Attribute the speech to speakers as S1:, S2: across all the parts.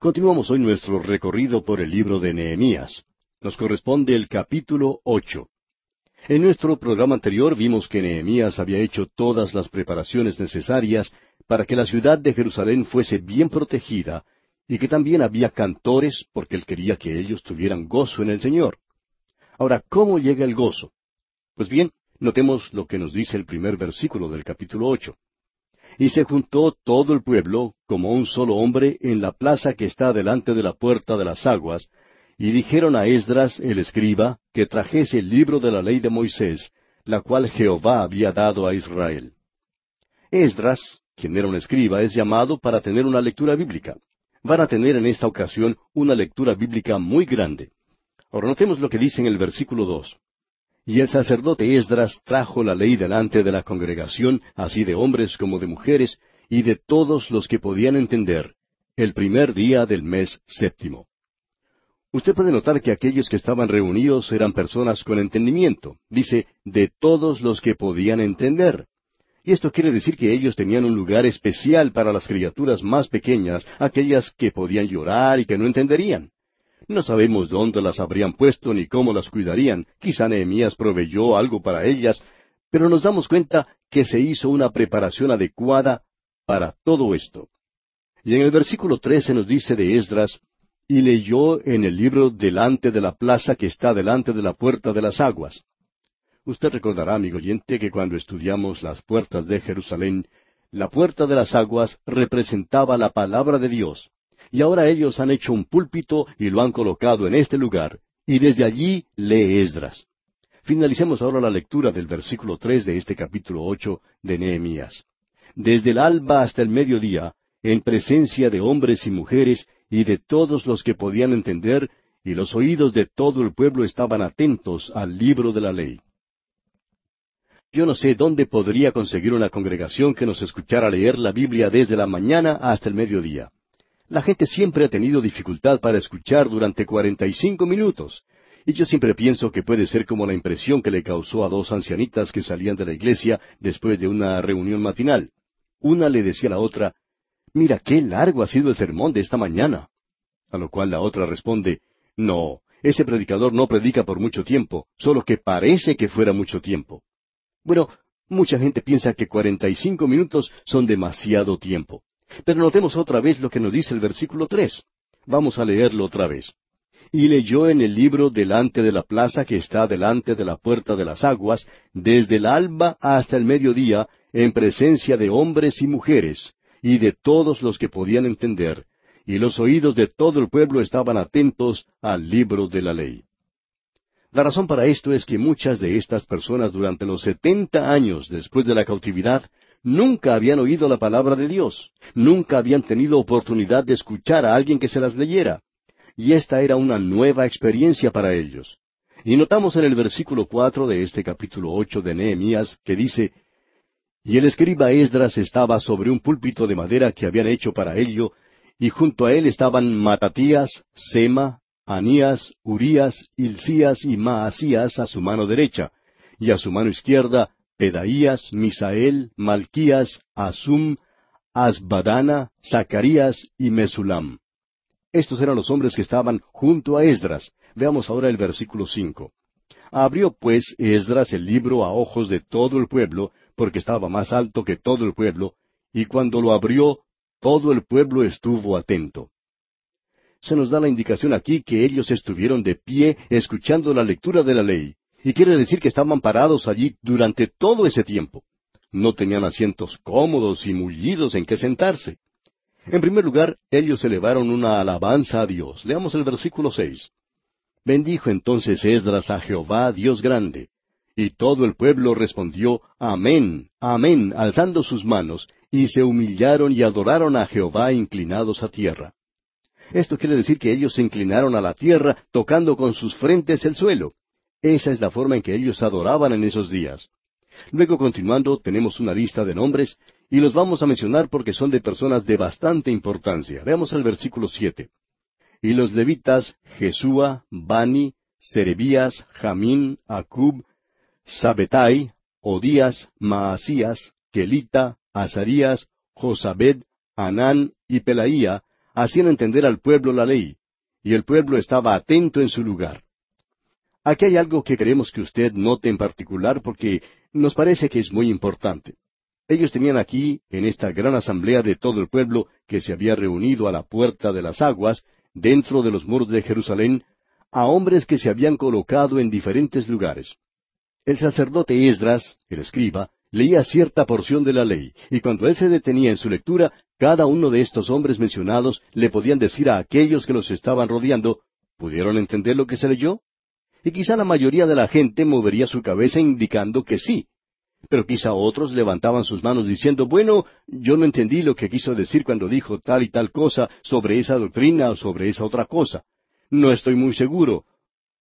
S1: Continuamos hoy nuestro recorrido por el libro de Nehemías. Nos corresponde el capítulo ocho. En nuestro programa anterior vimos que Nehemías había hecho todas las preparaciones necesarias para que la ciudad de Jerusalén fuese bien protegida y que también había cantores porque él quería que ellos tuvieran gozo en el Señor. Ahora, ¿cómo llega el gozo? Pues bien, notemos lo que nos dice el primer versículo del capítulo ocho. Y se juntó todo el pueblo como un solo hombre en la plaza que está delante de la puerta de las aguas, y dijeron a Esdras el escriba que trajese el libro de la ley de Moisés, la cual Jehová había dado a Israel. Esdras, quien era un escriba, es llamado para tener una lectura bíblica. Van a tener en esta ocasión una lectura bíblica muy grande. Ahora notemos lo que dice en el versículo dos. Y el sacerdote Esdras trajo la ley delante de la congregación, así de hombres como de mujeres, y de todos los que podían entender, el primer día del mes séptimo. Usted puede notar que aquellos que estaban reunidos eran personas con entendimiento. Dice, de todos los que podían entender. Y esto quiere decir que ellos tenían un lugar especial para las criaturas más pequeñas, aquellas que podían llorar y que no entenderían. No sabemos dónde las habrían puesto ni cómo las cuidarían. Quizá Nehemías proveyó algo para ellas, pero nos damos cuenta que se hizo una preparación adecuada para todo esto. Y en el versículo trece nos dice de Esdras, y leyó en el libro delante de la plaza que está delante de la puerta de las aguas. Usted recordará, amigo oyente, que cuando estudiamos las puertas de Jerusalén, la puerta de las aguas representaba la palabra de Dios, y ahora ellos han hecho un púlpito y lo han colocado en este lugar, y desde allí lee Esdras. Finalicemos ahora la lectura del versículo tres de este capítulo ocho de Nehemías. Desde el alba hasta el mediodía, en presencia de hombres y mujeres y de todos los que podían entender, y los oídos de todo el pueblo estaban atentos al libro de la ley. Yo no sé dónde podría conseguir una congregación que nos escuchara leer la Biblia desde la mañana hasta el mediodía. La gente siempre ha tenido dificultad para escuchar durante cuarenta y cinco minutos, y yo siempre pienso que puede ser como la impresión que le causó a dos ancianitas que salían de la iglesia después de una reunión matinal. Una le decía a la otra, Mira qué largo ha sido el sermón de esta mañana. A lo cual la otra responde, No, ese predicador no predica por mucho tiempo, solo que parece que fuera mucho tiempo. Bueno, mucha gente piensa que cuarenta y cinco minutos son demasiado tiempo. Pero notemos otra vez lo que nos dice el versículo tres. Vamos a leerlo otra vez. Y leyó en el libro delante de la plaza que está delante de la puerta de las aguas, desde el alba hasta el mediodía, en presencia de hombres y mujeres, y de todos los que podían entender, y los oídos de todo el pueblo estaban atentos al libro de la ley. La razón para esto es que muchas de estas personas durante los setenta años después de la cautividad nunca habían oído la palabra de Dios, nunca habían tenido oportunidad de escuchar a alguien que se las leyera. Y esta era una nueva experiencia para ellos. Y notamos en el versículo cuatro de este capítulo ocho de Nehemías que dice y el escriba Esdras estaba sobre un púlpito de madera que habían hecho para ello, y junto a él estaban Matatías, Sema, Anías, Urías, Hilcías y Maasías a su mano derecha, y a su mano izquierda Pedaías, Misael, Malquías, Asum, Asbadana, Zacarías y Mesulam. Estos eran los hombres que estaban junto a Esdras. Veamos ahora el versículo cinco. Abrió pues Esdras el libro a ojos de todo el pueblo, porque estaba más alto que todo el pueblo, y cuando lo abrió, todo el pueblo estuvo atento. Se nos da la indicación aquí que ellos estuvieron de pie escuchando la lectura de la ley, y quiere decir que estaban parados allí durante todo ese tiempo. No tenían asientos cómodos y mullidos en que sentarse. En primer lugar, ellos elevaron una alabanza a Dios. Leamos el versículo seis. Bendijo entonces Esdras a Jehová, Dios grande, y todo el pueblo respondió, Amén, Amén, alzando sus manos, y se humillaron y adoraron a Jehová inclinados a tierra. Esto quiere decir que ellos se inclinaron a la tierra, tocando con sus frentes el suelo. Esa es la forma en que ellos adoraban en esos días. Luego, continuando, tenemos una lista de nombres, y los vamos a mencionar porque son de personas de bastante importancia. Veamos el versículo siete. Y los levitas, Jesúa, Bani, Serebías, Jamín, Acub, Sabetai, Odías, Maasías, Kelita, Azarías, Josabed, Anán y Pelaía, hacían entender al pueblo la ley, y el pueblo estaba atento en su lugar. Aquí hay algo que queremos que usted note en particular porque nos parece que es muy importante. Ellos tenían aquí, en esta gran asamblea de todo el pueblo que se había reunido a la puerta de las aguas, dentro de los muros de Jerusalén, a hombres que se habían colocado en diferentes lugares. El sacerdote Esdras, el escriba, leía cierta porción de la ley, y cuando él se detenía en su lectura, cada uno de estos hombres mencionados le podían decir a aquellos que los estaban rodeando, ¿pudieron entender lo que se leyó? Y quizá la mayoría de la gente movería su cabeza indicando que sí, pero quizá otros levantaban sus manos diciendo, bueno, yo no entendí lo que quiso decir cuando dijo tal y tal cosa sobre esa doctrina o sobre esa otra cosa. No estoy muy seguro.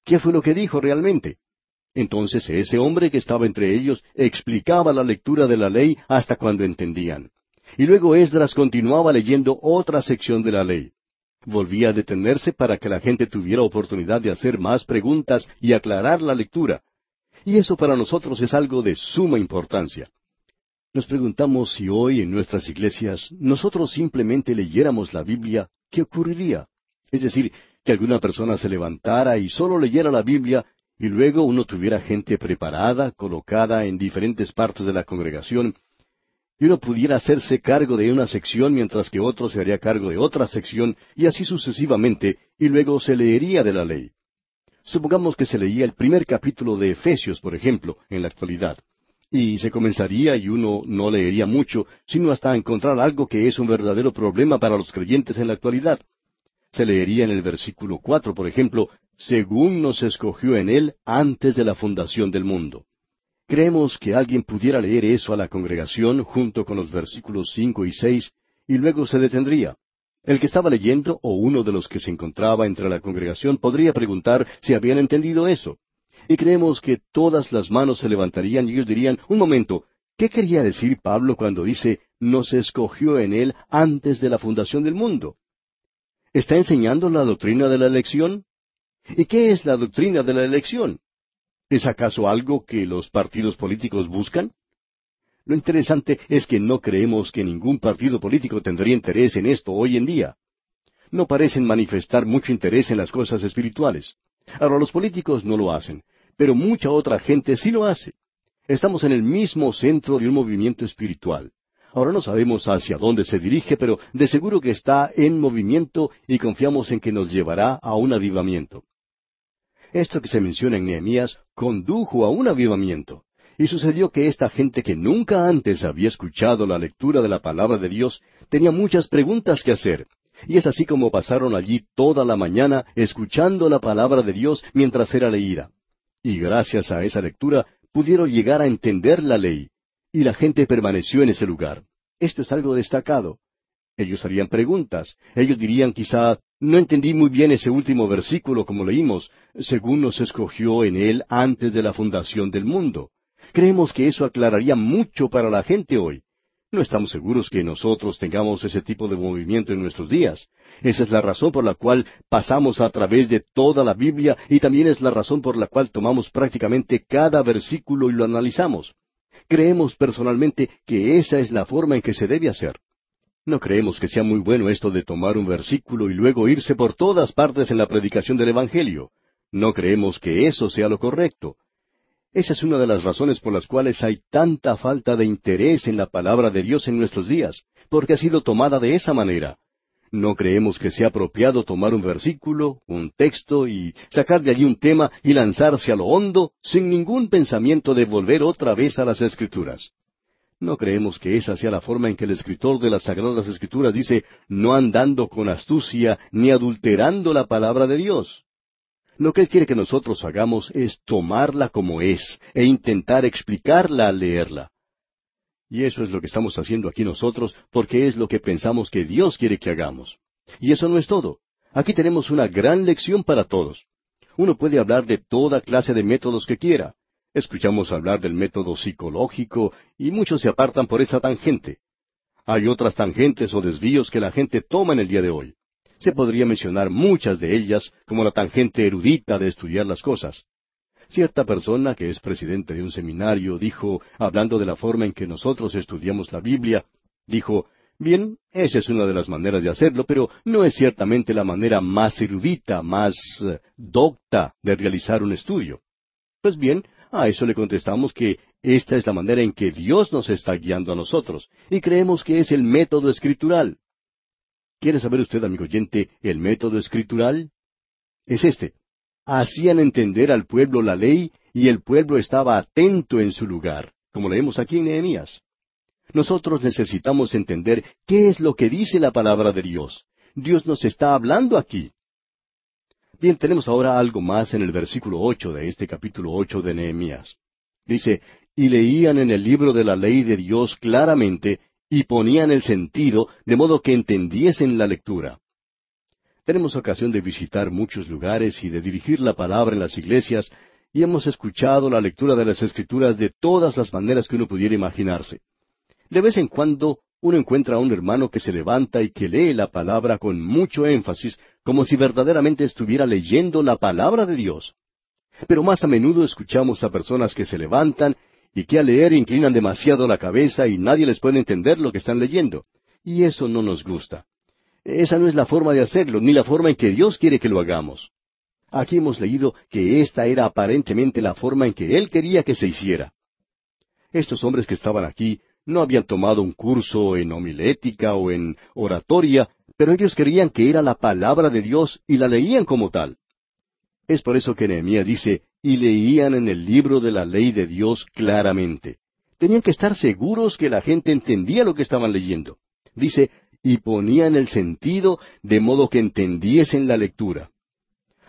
S1: ¿Qué fue lo que dijo realmente? Entonces ese hombre que estaba entre ellos explicaba la lectura de la ley hasta cuando entendían. Y luego Esdras continuaba leyendo otra sección de la ley. Volvía a detenerse para que la gente tuviera oportunidad de hacer más preguntas y aclarar la lectura. Y eso para nosotros es algo de suma importancia. Nos preguntamos si hoy en nuestras iglesias nosotros simplemente leyéramos la Biblia, ¿qué ocurriría? Es decir, que alguna persona se levantara y solo leyera la Biblia y luego uno tuviera gente preparada, colocada en diferentes partes de la congregación, y uno pudiera hacerse cargo de una sección mientras que otro se haría cargo de otra sección, y así sucesivamente, y luego se leería de la ley. Supongamos que se leía el primer capítulo de Efesios, por ejemplo, en la actualidad. Y se comenzaría y uno no leería mucho, sino hasta encontrar algo que es un verdadero problema para los creyentes en la actualidad. Se leería en el versículo cuatro, por ejemplo, según nos escogió en él antes de la fundación del mundo. Creemos que alguien pudiera leer eso a la congregación junto con los versículos cinco y seis, y luego se detendría. El que estaba leyendo o uno de los que se encontraba entre la congregación podría preguntar si habían entendido eso. Y creemos que todas las manos se levantarían y ellos dirían, un momento, ¿qué quería decir Pablo cuando dice, nos escogió en él antes de la fundación del mundo? ¿Está enseñando la doctrina de la elección? ¿Y qué es la doctrina de la elección? ¿Es acaso algo que los partidos políticos buscan? Lo interesante es que no creemos que ningún partido político tendría interés en esto hoy en día. No parecen manifestar mucho interés en las cosas espirituales. Ahora los políticos no lo hacen, pero mucha otra gente sí lo hace. Estamos en el mismo centro de un movimiento espiritual. Ahora no sabemos hacia dónde se dirige, pero de seguro que está en movimiento y confiamos en que nos llevará a un avivamiento. Esto que se menciona en Nehemías condujo a un avivamiento. Y sucedió que esta gente que nunca antes había escuchado la lectura de la palabra de Dios tenía muchas preguntas que hacer. Y es así como pasaron allí toda la mañana escuchando la palabra de Dios mientras era leída. Y gracias a esa lectura pudieron llegar a entender la ley. Y la gente permaneció en ese lugar. Esto es algo destacado. Ellos harían preguntas. Ellos dirían quizá, no entendí muy bien ese último versículo como leímos, según nos escogió en él antes de la fundación del mundo. Creemos que eso aclararía mucho para la gente hoy. No estamos seguros que nosotros tengamos ese tipo de movimiento en nuestros días. Esa es la razón por la cual pasamos a través de toda la Biblia y también es la razón por la cual tomamos prácticamente cada versículo y lo analizamos. Creemos personalmente que esa es la forma en que se debe hacer. No creemos que sea muy bueno esto de tomar un versículo y luego irse por todas partes en la predicación del Evangelio. No creemos que eso sea lo correcto. Esa es una de las razones por las cuales hay tanta falta de interés en la palabra de Dios en nuestros días, porque ha sido tomada de esa manera. No creemos que sea apropiado tomar un versículo, un texto y sacar de allí un tema y lanzarse a lo hondo sin ningún pensamiento de volver otra vez a las Escrituras. No creemos que esa sea la forma en que el escritor de las Sagradas Escrituras dice, no andando con astucia ni adulterando la palabra de Dios. Lo que Él quiere que nosotros hagamos es tomarla como es e intentar explicarla al leerla. Y eso es lo que estamos haciendo aquí nosotros porque es lo que pensamos que Dios quiere que hagamos. Y eso no es todo. Aquí tenemos una gran lección para todos. Uno puede hablar de toda clase de métodos que quiera. Escuchamos hablar del método psicológico y muchos se apartan por esa tangente. Hay otras tangentes o desvíos que la gente toma en el día de hoy. Se podría mencionar muchas de ellas como la tangente erudita de estudiar las cosas. Cierta persona que es presidente de un seminario dijo, hablando de la forma en que nosotros estudiamos la Biblia, dijo, Bien, esa es una de las maneras de hacerlo, pero no es ciertamente la manera más erudita, más eh, docta de realizar un estudio. Pues bien, a eso le contestamos que esta es la manera en que Dios nos está guiando a nosotros, y creemos que es el método escritural. ¿Quiere saber usted, amigo oyente, el método escritural? Es este. Hacían entender al pueblo la ley y el pueblo estaba atento en su lugar, como leemos aquí en Nehemías. Nosotros necesitamos entender qué es lo que dice la palabra de Dios. Dios nos está hablando aquí. Bien, tenemos ahora algo más en el versículo ocho de este capítulo ocho de Nehemías. Dice, y leían en el libro de la ley de Dios claramente y ponían el sentido de modo que entendiesen la lectura. Tenemos ocasión de visitar muchos lugares y de dirigir la palabra en las iglesias y hemos escuchado la lectura de las escrituras de todas las maneras que uno pudiera imaginarse. De vez en cuando uno encuentra a un hermano que se levanta y que lee la palabra con mucho énfasis, como si verdaderamente estuviera leyendo la palabra de Dios. Pero más a menudo escuchamos a personas que se levantan y que al leer inclinan demasiado la cabeza y nadie les puede entender lo que están leyendo. Y eso no nos gusta. Esa no es la forma de hacerlo, ni la forma en que Dios quiere que lo hagamos. Aquí hemos leído que esta era aparentemente la forma en que Él quería que se hiciera. Estos hombres que estaban aquí no habían tomado un curso en homilética o en oratoria, pero ellos creían que era la palabra de Dios y la leían como tal. Es por eso que Nehemías dice, y leían en el libro de la ley de Dios claramente. Tenían que estar seguros que la gente entendía lo que estaban leyendo. Dice, y ponían el sentido de modo que entendiesen la lectura.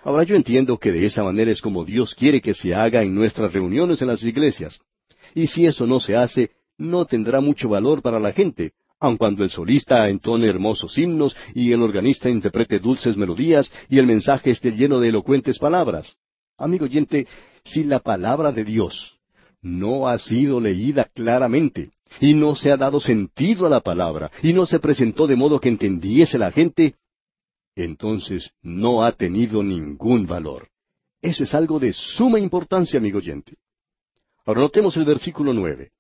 S1: Ahora yo entiendo que de esa manera es como Dios quiere que se haga en nuestras reuniones en las iglesias. Y si eso no se hace, no tendrá mucho valor para la gente, aun cuando el solista entone hermosos himnos y el organista interprete dulces melodías y el mensaje esté lleno de elocuentes palabras. Amigo oyente, si la palabra de Dios no ha sido leída claramente, y no se ha dado sentido a la palabra, y no se presentó de modo que entendiese la gente, entonces no ha tenido ningún valor. Eso es algo de suma importancia, amigo oyente. Ahora notemos el versículo nueve.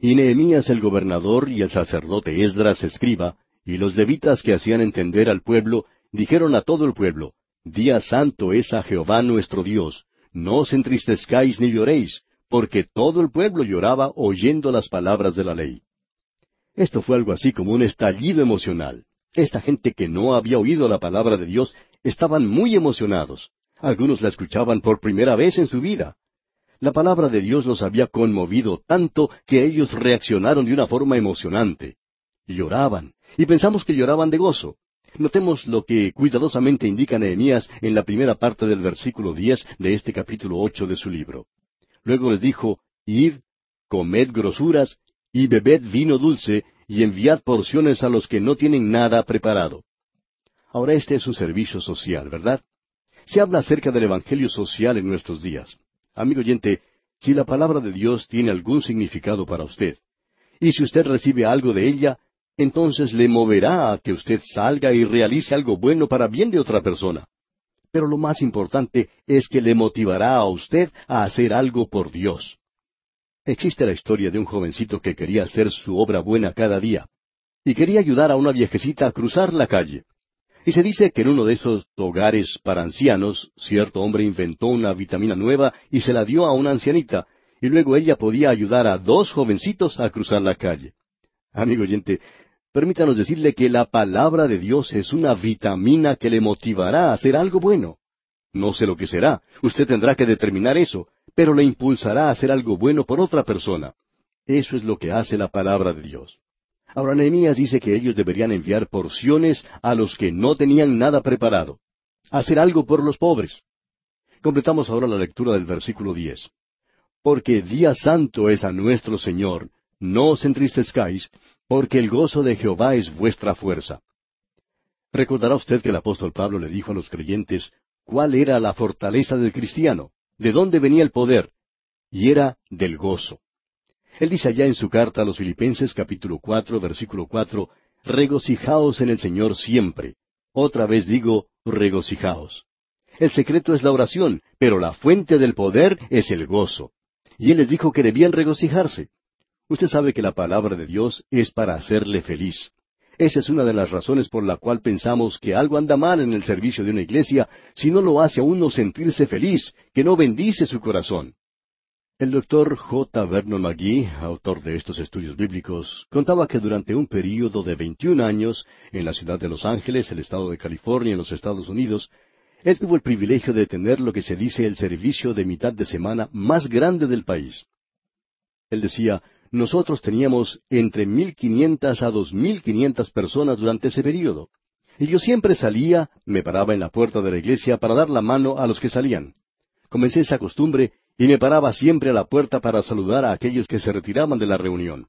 S1: Y Nehemías el gobernador y el sacerdote Esdras escriba, y los levitas que hacían entender al pueblo, dijeron a todo el pueblo, Día santo es a Jehová nuestro Dios, no os entristezcáis ni lloréis, porque todo el pueblo lloraba oyendo las palabras de la ley. Esto fue algo así como un estallido emocional. Esta gente que no había oído la palabra de Dios estaban muy emocionados. Algunos la escuchaban por primera vez en su vida. La palabra de Dios los había conmovido tanto que ellos reaccionaron de una forma emocionante. Lloraban, y pensamos que lloraban de gozo. Notemos lo que cuidadosamente indica Nehemías en la primera parte del versículo diez de este capítulo ocho de su libro. Luego les dijo, Id, comed grosuras, y bebed vino dulce, y enviad porciones a los que no tienen nada preparado. Ahora este es un servicio social, ¿verdad? Se habla acerca del Evangelio social en nuestros días. Amigo oyente, si la palabra de Dios tiene algún significado para usted, y si usted recibe algo de ella, entonces le moverá a que usted salga y realice algo bueno para bien de otra persona. Pero lo más importante es que le motivará a usted a hacer algo por Dios. Existe la historia de un jovencito que quería hacer su obra buena cada día, y quería ayudar a una viejecita a cruzar la calle. Y se dice que en uno de esos hogares para ancianos, cierto hombre inventó una vitamina nueva y se la dio a una ancianita, y luego ella podía ayudar a dos jovencitos a cruzar la calle. Amigo oyente, permítanos decirle que la palabra de Dios es una vitamina que le motivará a hacer algo bueno. No sé lo que será, usted tendrá que determinar eso, pero le impulsará a hacer algo bueno por otra persona. Eso es lo que hace la palabra de Dios. Ahora Nehemías dice que ellos deberían enviar porciones a los que no tenían nada preparado. Hacer algo por los pobres. Completamos ahora la lectura del versículo diez. Porque día santo es a nuestro Señor, no os entristezcáis, porque el gozo de Jehová es vuestra fuerza. Recordará usted que el apóstol Pablo le dijo a los creyentes cuál era la fortaleza del cristiano, de dónde venía el poder, y era del gozo. Él dice allá en su carta a los Filipenses capítulo cuatro, versículo cuatro, regocijaos en el Señor siempre. Otra vez digo, regocijaos. El secreto es la oración, pero la fuente del poder es el gozo. Y Él les dijo que debían regocijarse. Usted sabe que la palabra de Dios es para hacerle feliz. Esa es una de las razones por la cual pensamos que algo anda mal en el servicio de una iglesia si no lo hace a uno sentirse feliz, que no bendice su corazón. El doctor J. Vernon McGee, autor de estos estudios bíblicos, contaba que durante un período de 21 años en la ciudad de Los Ángeles, el estado de California, en los Estados Unidos, él tuvo el privilegio de tener lo que se dice el servicio de mitad de semana más grande del país. Él decía, nosotros teníamos entre mil quinientas a dos mil quinientas personas durante ese período. Y yo siempre salía, me paraba en la puerta de la iglesia para dar la mano a los que salían. Comencé esa costumbre y me paraba siempre a la puerta para saludar a aquellos que se retiraban de la reunión.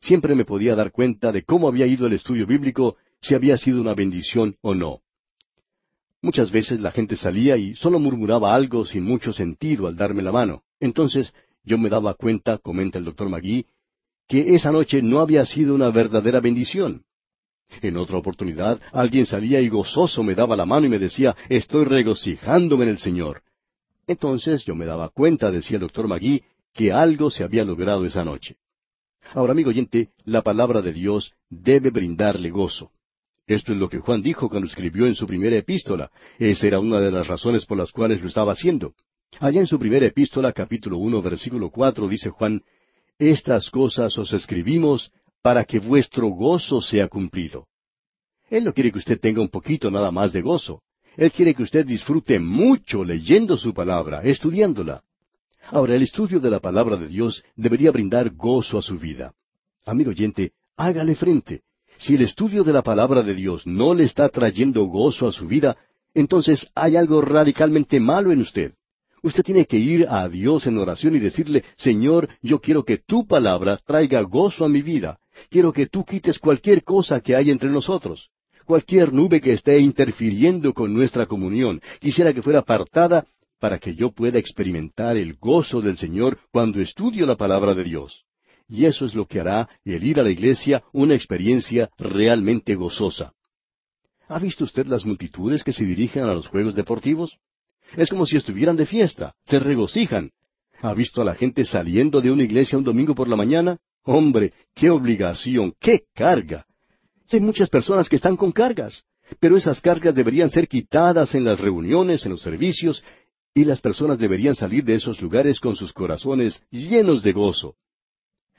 S1: Siempre me podía dar cuenta de cómo había ido el estudio bíblico, si había sido una bendición o no. Muchas veces la gente salía y solo murmuraba algo sin mucho sentido al darme la mano. Entonces yo me daba cuenta, comenta el doctor Magui, que esa noche no había sido una verdadera bendición. En otra oportunidad, alguien salía y gozoso me daba la mano y me decía, estoy regocijándome en el Señor. Entonces yo me daba cuenta, decía el doctor Magui, que algo se había logrado esa noche. Ahora, amigo oyente, la palabra de Dios debe brindarle gozo. Esto es lo que Juan dijo cuando escribió en su primera epístola. Esa era una de las razones por las cuales lo estaba haciendo. Allá en su primera epístola, capítulo uno, versículo cuatro, dice Juan, Estas cosas os escribimos para que vuestro gozo sea cumplido. Él no quiere que usted tenga un poquito nada más de gozo. Él quiere que usted disfrute mucho leyendo su palabra, estudiándola. Ahora, el estudio de la palabra de Dios debería brindar gozo a su vida. Amigo oyente, hágale frente. Si el estudio de la palabra de Dios no le está trayendo gozo a su vida, entonces hay algo radicalmente malo en usted. Usted tiene que ir a Dios en oración y decirle, Señor, yo quiero que tu palabra traiga gozo a mi vida. Quiero que tú quites cualquier cosa que hay entre nosotros cualquier nube que esté interfiriendo con nuestra comunión. Quisiera que fuera apartada para que yo pueda experimentar el gozo del Señor cuando estudio la palabra de Dios. Y eso es lo que hará el ir a la iglesia una experiencia realmente gozosa. ¿Ha visto usted las multitudes que se dirigen a los juegos deportivos? Es como si estuvieran de fiesta, se regocijan. ¿Ha visto a la gente saliendo de una iglesia un domingo por la mañana? Hombre, qué obligación, qué carga. Hay muchas personas que están con cargas, pero esas cargas deberían ser quitadas en las reuniones, en los servicios, y las personas deberían salir de esos lugares con sus corazones llenos de gozo.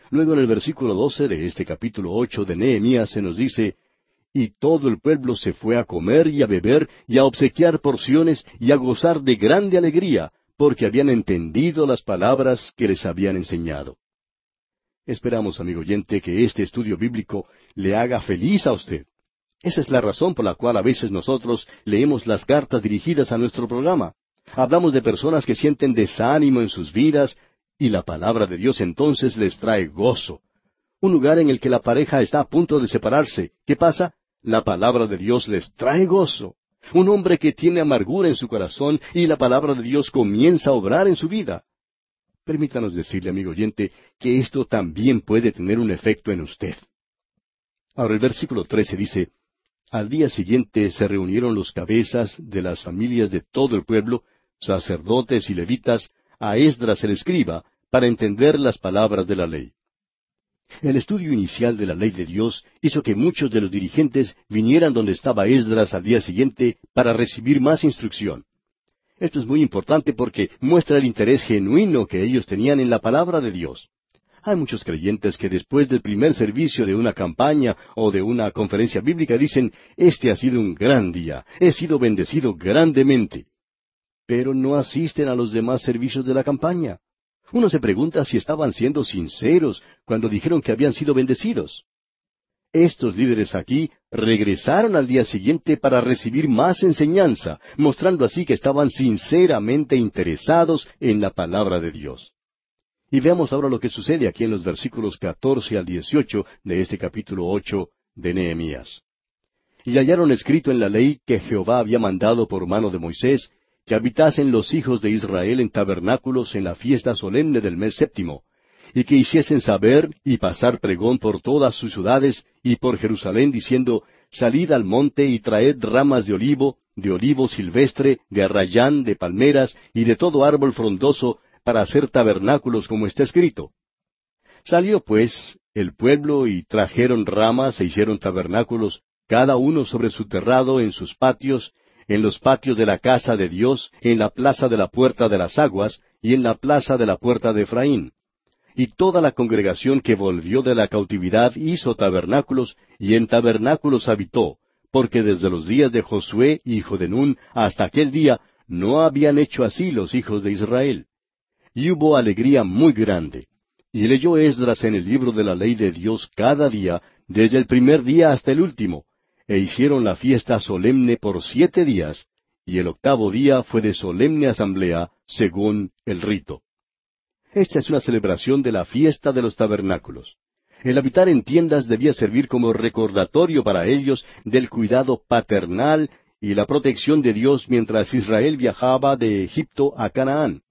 S1: Luego en el versículo doce de este capítulo ocho de Nehemías se nos dice, Y todo el pueblo se fue a comer y a beber y a obsequiar porciones y a gozar de grande alegría, porque habían entendido las palabras que les habían enseñado. Esperamos, amigo oyente, que este estudio bíblico le haga feliz a usted. Esa es la razón por la cual a veces nosotros leemos las cartas dirigidas a nuestro programa. Hablamos de personas que sienten desánimo en sus vidas y la palabra de Dios entonces les trae gozo. Un lugar en el que la pareja está a punto de separarse. ¿Qué pasa? La palabra de Dios les trae gozo. Un hombre que tiene amargura en su corazón y la palabra de Dios comienza a obrar en su vida. Permítanos decirle, amigo oyente, que esto también puede tener un efecto en usted. Ahora el versículo 13 dice, Al día siguiente se reunieron los cabezas de las familias de todo el pueblo, sacerdotes y levitas, a Esdras el escriba, para entender las palabras de la ley. El estudio inicial de la ley de Dios hizo que muchos de los dirigentes vinieran donde estaba Esdras al día siguiente para recibir más instrucción. Esto es muy importante porque muestra el interés genuino que ellos tenían en la palabra de Dios. Hay muchos creyentes que después del primer servicio de una campaña o de una conferencia bíblica dicen, este ha sido un gran día, he sido bendecido grandemente. Pero no asisten a los demás servicios de la campaña. Uno se pregunta si estaban siendo sinceros cuando dijeron que habían sido bendecidos. Estos líderes aquí regresaron al día siguiente para recibir más enseñanza, mostrando así que estaban sinceramente interesados en la palabra de Dios. Y veamos ahora lo que sucede aquí en los versículos catorce al dieciocho de este capítulo ocho de Nehemías. Y hallaron escrito en la ley que Jehová había mandado por mano de Moisés que habitasen los hijos de Israel en tabernáculos en la fiesta solemne del mes séptimo, y que hiciesen saber y pasar pregón por todas sus ciudades y por Jerusalén, diciendo, Salid al monte y traed ramas de olivo, de olivo silvestre, de arrayán, de palmeras y de todo árbol frondoso, para hacer tabernáculos como está escrito. Salió pues el pueblo y trajeron ramas e hicieron tabernáculos, cada uno sobre su terrado en sus patios, en los patios de la casa de Dios, en la plaza de la puerta de las aguas, y en la plaza de la puerta de Efraín. Y toda la congregación que volvió de la cautividad hizo tabernáculos, y en tabernáculos habitó, porque desde los días de Josué, hijo de Nun, hasta aquel día, no habían hecho así los hijos de Israel. Y hubo alegría muy grande. Y leyó Esdras en el libro de la ley de Dios cada día, desde el primer día hasta el último, e hicieron la fiesta solemne por siete días, y el octavo día fue de solemne asamblea, según el rito. Esta es una celebración de la fiesta de los tabernáculos. El habitar en tiendas debía servir como recordatorio para ellos del cuidado paternal y la protección de Dios mientras Israel viajaba de Egipto a Canaán.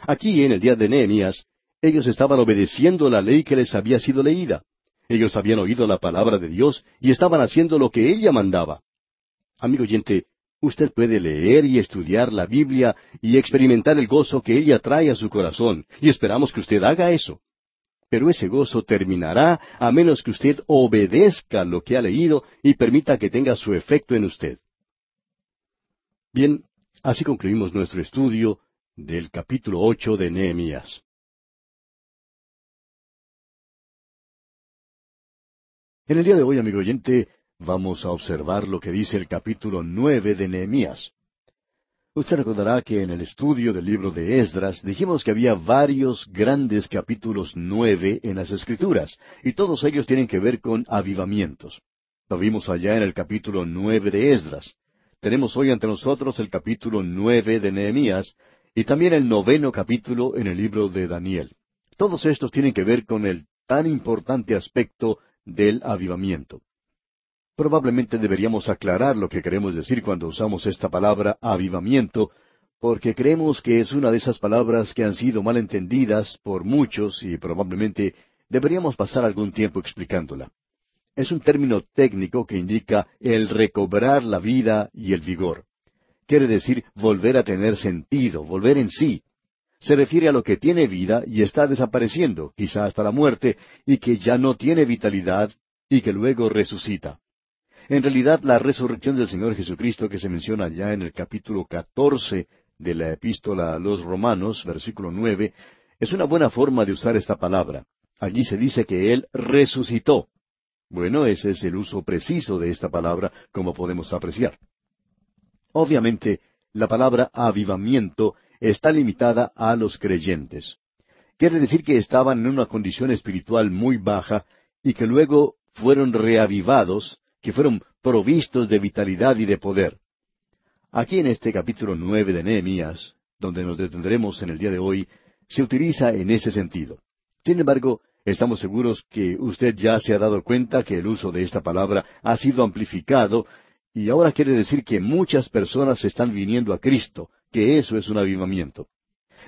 S1: Aquí, en el día de Nehemías, ellos estaban obedeciendo la ley que les había sido leída. Ellos habían oído la palabra de Dios y estaban haciendo lo que ella mandaba. Amigo oyente, usted puede leer y estudiar la Biblia y experimentar el gozo que ella trae a su corazón, y esperamos que usted haga eso. Pero ese gozo terminará a menos que usted obedezca lo que ha leído y permita que tenga su efecto en usted. Bien, así concluimos nuestro estudio del capítulo ocho de Nehemías. En el día de hoy, amigo oyente, vamos a observar lo que dice el capítulo nueve de Nehemías. Usted recordará que en el estudio del libro de Esdras dijimos que había varios grandes capítulos nueve en las Escrituras, y todos ellos tienen que ver con avivamientos. Lo vimos allá en el capítulo nueve de Esdras. Tenemos hoy ante nosotros el capítulo nueve de Nehemías, y también el noveno capítulo en el libro de Daniel. Todos estos tienen que ver con el tan importante aspecto del avivamiento. Probablemente deberíamos aclarar lo que queremos decir cuando usamos esta palabra avivamiento, porque creemos que es una de esas palabras que han sido mal entendidas por muchos y probablemente deberíamos pasar algún tiempo explicándola. Es un término técnico que indica el recobrar la vida y el vigor. Quiere decir volver a tener sentido, volver en sí, se refiere a lo que tiene vida y está desapareciendo, quizá hasta la muerte, y que ya no tiene vitalidad y que luego resucita. En realidad, la resurrección del Señor Jesucristo que se menciona ya en el capítulo catorce de la epístola a los Romanos, versículo nueve, es una buena forma de usar esta palabra. Allí se dice que Él resucitó. Bueno, ese es el uso preciso de esta palabra, como podemos apreciar. Obviamente, la palabra avivamiento está limitada a los creyentes. Quiere decir que estaban en una condición espiritual muy baja y que luego fueron reavivados, que fueron provistos de vitalidad y de poder. Aquí en este capítulo nueve de Nehemías, donde nos detendremos en el día de hoy, se utiliza en ese sentido. Sin embargo, estamos seguros que usted ya se ha dado cuenta que el uso de esta palabra ha sido amplificado y ahora quiere decir que muchas personas están viniendo a Cristo, que eso es un avivamiento.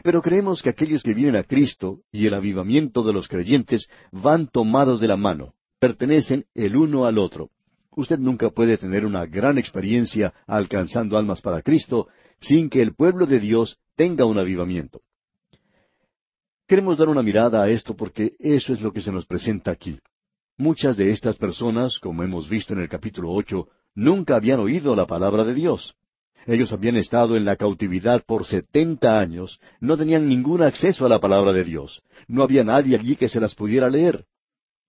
S1: Pero creemos que aquellos que vienen a Cristo y el avivamiento de los creyentes van tomados de la mano, pertenecen el uno al otro. Usted nunca puede tener una gran experiencia alcanzando almas para Cristo sin que el pueblo de Dios tenga un avivamiento. Queremos dar una mirada a esto porque eso es lo que se nos presenta aquí. Muchas de estas personas, como hemos visto en el capítulo ocho, nunca habían oído la palabra de Dios. Ellos habían estado en la cautividad por setenta años, no tenían ningún acceso a la palabra de Dios, no había nadie allí que se las pudiera leer.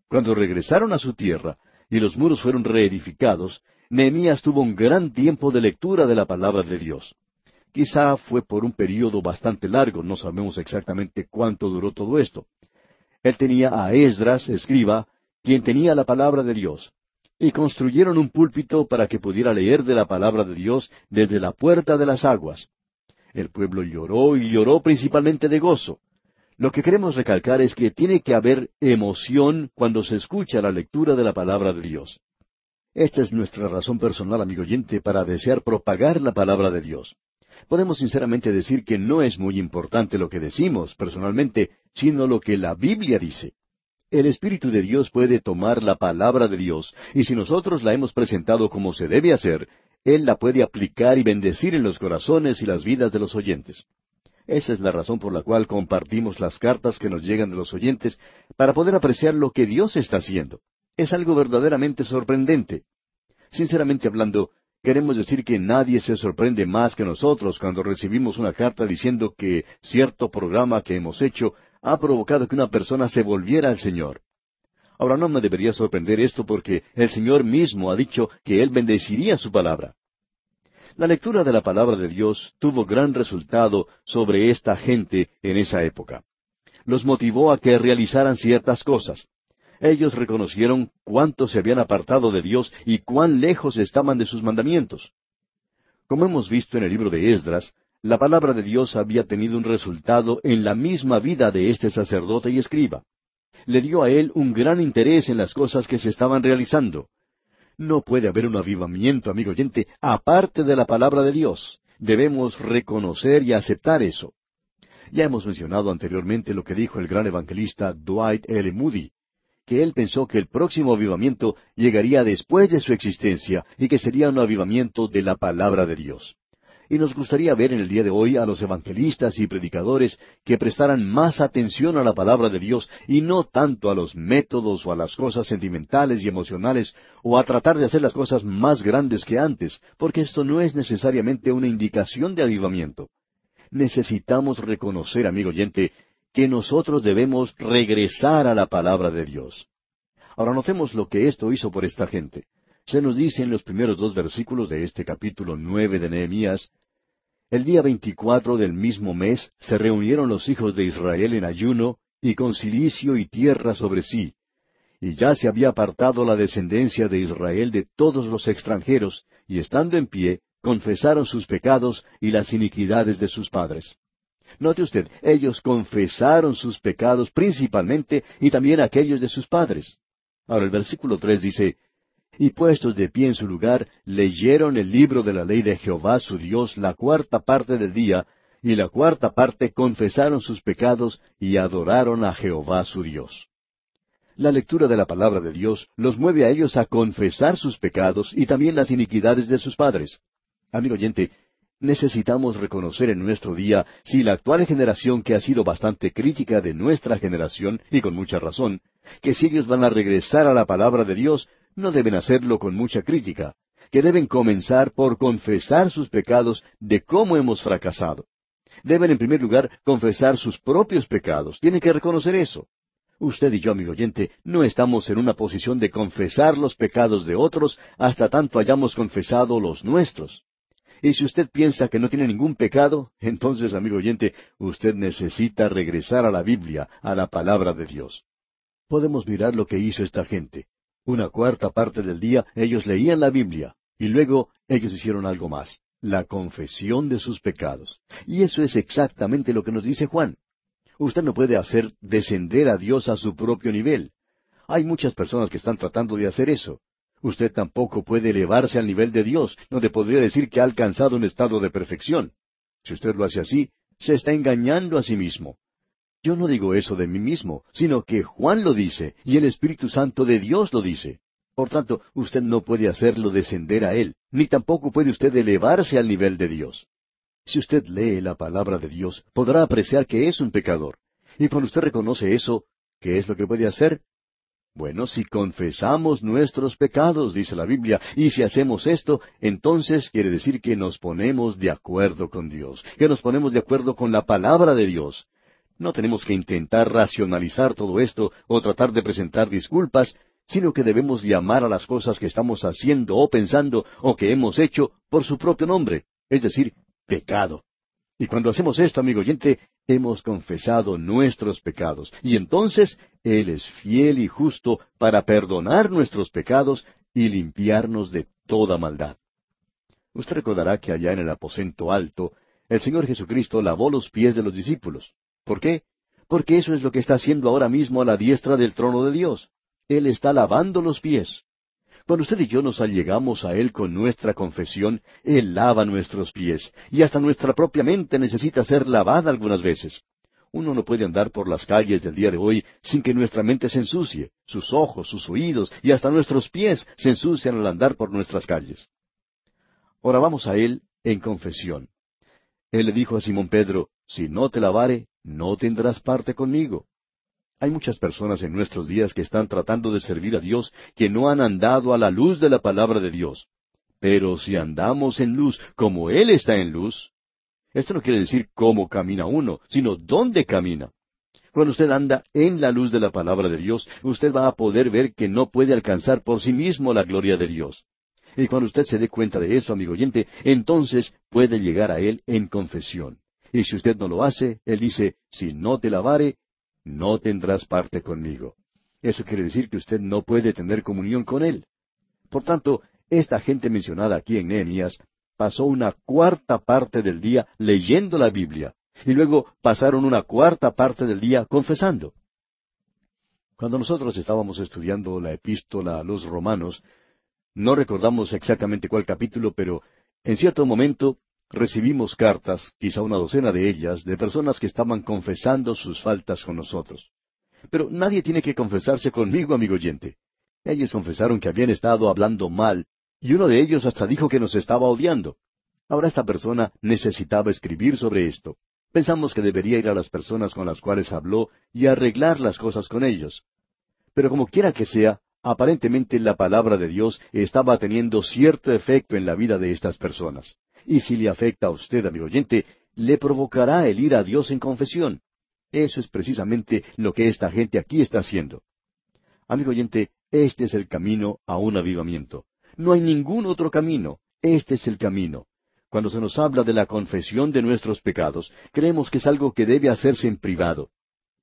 S1: Cuando regresaron a su tierra y los muros fueron reedificados, Nehemías tuvo un gran tiempo de lectura de la palabra de Dios. Quizá fue por un período bastante largo, no sabemos exactamente cuánto duró todo esto. Él tenía a Esdras, escriba, quien tenía la palabra de Dios, y construyeron un púlpito para que pudiera leer de la palabra de Dios desde la puerta de las aguas. El pueblo lloró y lloró principalmente de gozo. Lo que queremos recalcar es que tiene que haber emoción cuando se escucha la lectura de la palabra de Dios. Esta es nuestra razón personal, amigo oyente, para desear propagar la palabra de Dios. Podemos sinceramente decir que no es muy importante lo que decimos personalmente, sino lo que la Biblia dice. El Espíritu de Dios puede tomar la palabra de Dios, y si nosotros la hemos presentado como se debe hacer, Él la puede aplicar y bendecir en los corazones y las vidas de los oyentes. Esa es la razón por la cual compartimos las cartas que nos llegan de los oyentes para poder apreciar lo que Dios está haciendo. Es algo verdaderamente sorprendente. Sinceramente hablando, queremos decir que nadie se sorprende más que nosotros cuando recibimos una carta diciendo que cierto programa que hemos hecho ha provocado que una persona se volviera al Señor. Ahora no me debería sorprender esto porque el Señor mismo ha dicho que Él bendeciría su palabra. La lectura de la palabra de Dios tuvo gran resultado sobre esta gente en esa época. Los motivó a que realizaran ciertas cosas. Ellos reconocieron cuánto se habían apartado de Dios y cuán lejos estaban de sus mandamientos. Como hemos visto en el libro de Esdras, la palabra de Dios había tenido un resultado en la misma vida de este sacerdote y escriba. Le dio a él un gran interés en las cosas que se estaban realizando. No puede haber un avivamiento, amigo oyente, aparte de la palabra de Dios. Debemos reconocer y aceptar eso. Ya hemos mencionado anteriormente lo que dijo el gran evangelista Dwight L. Moody, que él pensó que el próximo avivamiento llegaría después de su existencia y que sería un avivamiento de la palabra de Dios. Y nos gustaría ver en el día de hoy a los evangelistas y predicadores que prestaran más atención a la palabra de Dios y no tanto a los métodos o a las cosas sentimentales y emocionales o a tratar de hacer las cosas más grandes que antes, porque esto no es necesariamente una indicación de avivamiento. Necesitamos reconocer, amigo oyente, que nosotros debemos regresar a la palabra de Dios. Ahora notemos lo que esto hizo por esta gente. Se nos dice en los primeros dos versículos de este capítulo nueve de Nehemías, el día veinticuatro del mismo mes se reunieron los hijos de Israel en ayuno y con cilicio y tierra sobre sí, y ya se había apartado la descendencia de Israel de todos los extranjeros, y estando en pie, confesaron sus pecados y las iniquidades de sus padres. Note usted, ellos confesaron sus pecados principalmente y también aquellos de sus padres. Ahora el versículo tres dice, y puestos de pie en su lugar, leyeron el libro de la ley de Jehová su Dios la cuarta parte del día, y la cuarta parte confesaron sus pecados y adoraron a Jehová su Dios. La lectura de la palabra de Dios los mueve a ellos a confesar sus pecados y también las iniquidades de sus padres. Amigo oyente, necesitamos reconocer en nuestro día si la actual generación que ha sido bastante crítica de nuestra generación, y con mucha razón, que si ellos van a regresar a la palabra de Dios, no deben hacerlo con mucha crítica, que deben comenzar por confesar sus pecados de cómo hemos fracasado. Deben en primer lugar confesar sus propios pecados, tienen que reconocer eso. Usted y yo, amigo oyente, no estamos en una posición de confesar los pecados de otros hasta tanto hayamos confesado los nuestros. Y si usted piensa que no tiene ningún pecado, entonces, amigo oyente, usted necesita regresar a la Biblia, a la palabra de Dios. Podemos mirar lo que hizo esta gente. Una cuarta parte del día ellos leían la Biblia y luego ellos hicieron algo más, la confesión de sus pecados. Y eso es exactamente lo que nos dice Juan. Usted no puede hacer descender a Dios a su propio nivel. Hay muchas personas que están tratando de hacer eso. Usted tampoco puede elevarse al nivel de Dios, donde podría decir que ha alcanzado un estado de perfección. Si usted lo hace así, se está engañando a sí mismo. Yo no digo eso de mí mismo, sino que Juan lo dice y el Espíritu Santo de Dios lo dice. Por tanto, usted no puede hacerlo descender a Él, ni tampoco puede usted elevarse al nivel de Dios. Si usted lee la palabra de Dios, podrá apreciar que es un pecador. Y cuando usted reconoce eso, ¿qué es lo que puede hacer? Bueno, si confesamos nuestros pecados, dice la Biblia, y si hacemos esto, entonces quiere decir que nos ponemos de acuerdo con Dios, que nos ponemos de acuerdo con la palabra de Dios, no tenemos que intentar racionalizar todo esto o tratar de presentar disculpas, sino que debemos llamar a las cosas que estamos haciendo o pensando o que hemos hecho por su propio nombre, es decir, pecado. Y cuando hacemos esto, amigo oyente, hemos confesado nuestros pecados, y entonces Él es fiel y justo para perdonar nuestros pecados y limpiarnos de toda maldad. Usted recordará que allá en el aposento alto, el Señor Jesucristo lavó los pies de los discípulos. ¿Por qué? Porque eso es lo que está haciendo ahora mismo a la diestra del trono de Dios. Él está lavando los pies. Cuando usted y yo nos allegamos a Él con nuestra confesión, Él lava nuestros pies, y hasta nuestra propia mente necesita ser lavada algunas veces. Uno no puede andar por las calles del día de hoy sin que nuestra mente se ensucie, sus ojos, sus oídos y hasta nuestros pies se ensucian al andar por nuestras calles. Ahora vamos a Él en confesión. Él le dijo a Simón Pedro, si no te lavare, no tendrás parte conmigo. Hay muchas personas en nuestros días que están tratando de servir a Dios que no han andado a la luz de la palabra de Dios. Pero si andamos en luz como Él está en luz, esto no quiere decir cómo camina uno, sino dónde camina. Cuando usted anda en la luz de la palabra de Dios, usted va a poder ver que no puede alcanzar por sí mismo la gloria de Dios. Y cuando usted se dé cuenta de eso, amigo oyente, entonces puede llegar a Él en confesión. Y si usted no lo hace, Él dice, si no te lavare, no tendrás parte conmigo. Eso quiere decir que usted no puede tener comunión con Él. Por tanto, esta gente mencionada aquí en Nehemías pasó una cuarta parte del día leyendo la Biblia, y luego pasaron una cuarta parte del día confesando. Cuando nosotros estábamos estudiando la epístola a los romanos, no recordamos exactamente cuál capítulo, pero en cierto momento recibimos cartas, quizá una docena de ellas, de personas que estaban confesando sus faltas con nosotros. Pero nadie tiene que confesarse conmigo, amigo oyente. Ellos confesaron que habían estado hablando mal, y uno de ellos hasta dijo que nos estaba odiando. Ahora esta persona necesitaba escribir sobre esto. Pensamos que debería ir a las personas con las cuales habló y arreglar las cosas con ellos. Pero como quiera que sea, aparentemente la palabra de Dios estaba teniendo cierto efecto en la vida de estas personas. Y si le afecta a usted, amigo oyente, le provocará el ir a Dios en confesión. Eso es precisamente lo que esta gente aquí está haciendo. Amigo oyente, este es el camino a un avivamiento. No hay ningún otro camino. Este es el camino. Cuando se nos habla de la confesión de nuestros pecados, creemos que es algo que debe hacerse en privado.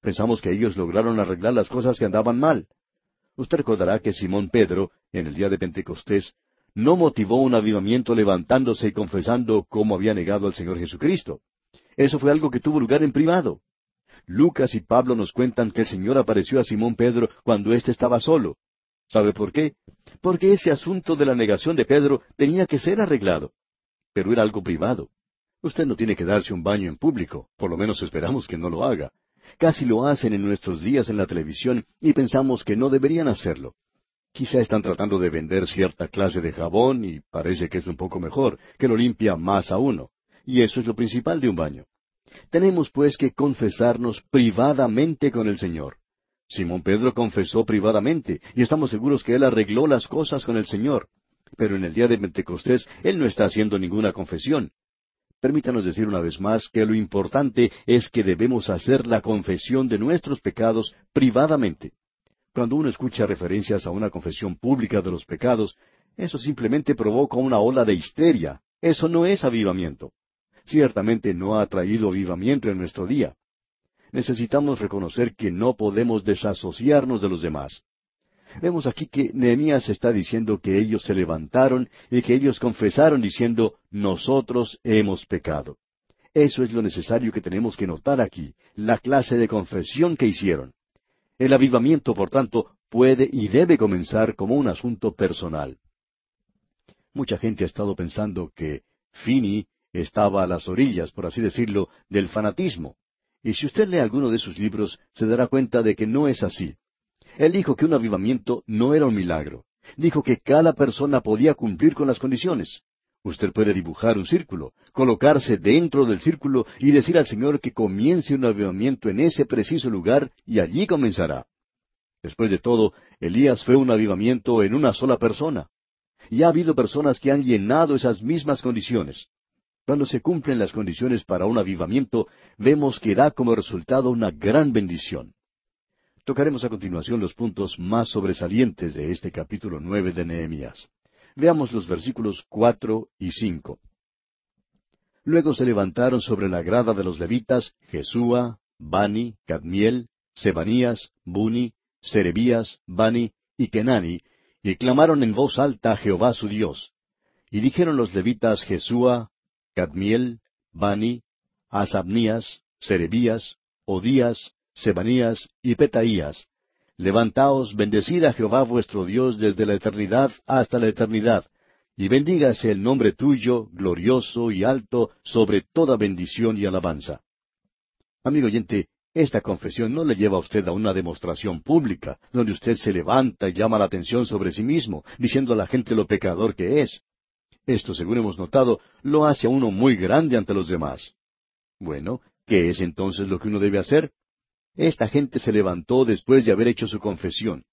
S1: Pensamos que ellos lograron arreglar las cosas que andaban mal. Usted recordará que Simón Pedro, en el día de Pentecostés, no motivó un avivamiento levantándose y confesando cómo había negado al Señor Jesucristo. Eso fue algo que tuvo lugar en privado. Lucas y Pablo nos cuentan que el Señor apareció a Simón Pedro cuando éste estaba solo. ¿Sabe por qué? Porque ese asunto de la negación de Pedro tenía que ser arreglado. Pero era algo privado. Usted no tiene que darse un baño en público, por lo menos esperamos que no lo haga. Casi lo hacen en nuestros días en la televisión y pensamos que no deberían hacerlo. Quizá están tratando de vender cierta clase de jabón y parece que es un poco mejor, que lo limpia más a uno. Y eso es lo principal de un baño. Tenemos pues que confesarnos privadamente con el Señor. Simón Pedro confesó privadamente, y estamos seguros que él arregló las cosas con el Señor. Pero en el día de Pentecostés él no está haciendo ninguna confesión. Permítanos decir una vez más que lo importante es que debemos hacer la confesión de nuestros pecados privadamente. Cuando uno escucha referencias a una confesión pública de los pecados, eso simplemente provoca una ola de histeria. Eso no es avivamiento. Ciertamente no ha traído avivamiento en nuestro día. Necesitamos reconocer que no podemos desasociarnos de los demás. Vemos aquí que Nehemías está diciendo que ellos se levantaron y que ellos confesaron diciendo, nosotros hemos pecado. Eso es lo necesario que tenemos que notar aquí, la clase de confesión que hicieron. El avivamiento, por tanto, puede y debe comenzar como un asunto personal. Mucha gente ha estado pensando que Finney estaba a las orillas, por así decirlo, del fanatismo. Y si usted lee alguno de sus libros, se dará cuenta de que no es así. Él dijo que un avivamiento no era un milagro. Dijo que cada persona podía cumplir con las condiciones. Usted puede dibujar un círculo, colocarse dentro del círculo y decir al Señor que comience un avivamiento en ese preciso lugar y allí comenzará. Después de todo, Elías fue un avivamiento en una sola persona. Y ha habido personas que han llenado esas mismas condiciones. Cuando se cumplen las condiciones para un avivamiento, vemos que da como resultado una gran bendición. Tocaremos a continuación los puntos más sobresalientes de este capítulo nueve de Nehemías. Veamos los versículos cuatro y cinco. Luego se levantaron sobre la grada de los levitas Jesúa, Bani, Cadmiel, Sebanías, Buni, Serebías, Bani y Kenani, y clamaron en voz alta a Jehová su Dios. Y dijeron los levitas Jesúa, Cadmiel, Bani, Asabnías, Serebías, Odías, Sebanías y Petaías, Levantaos, bendecid a Jehová vuestro Dios desde la eternidad hasta la eternidad, y bendígase el nombre tuyo, glorioso y alto, sobre toda bendición y alabanza. Amigo oyente, esta confesión no le lleva a usted a una demostración pública, donde usted se levanta y llama la atención sobre sí mismo, diciendo a la gente lo pecador que es. Esto, según hemos notado, lo hace a uno muy grande ante los demás. Bueno, ¿Qué es entonces lo que uno debe hacer? Esta gente se levantó después de haber hecho su confesión.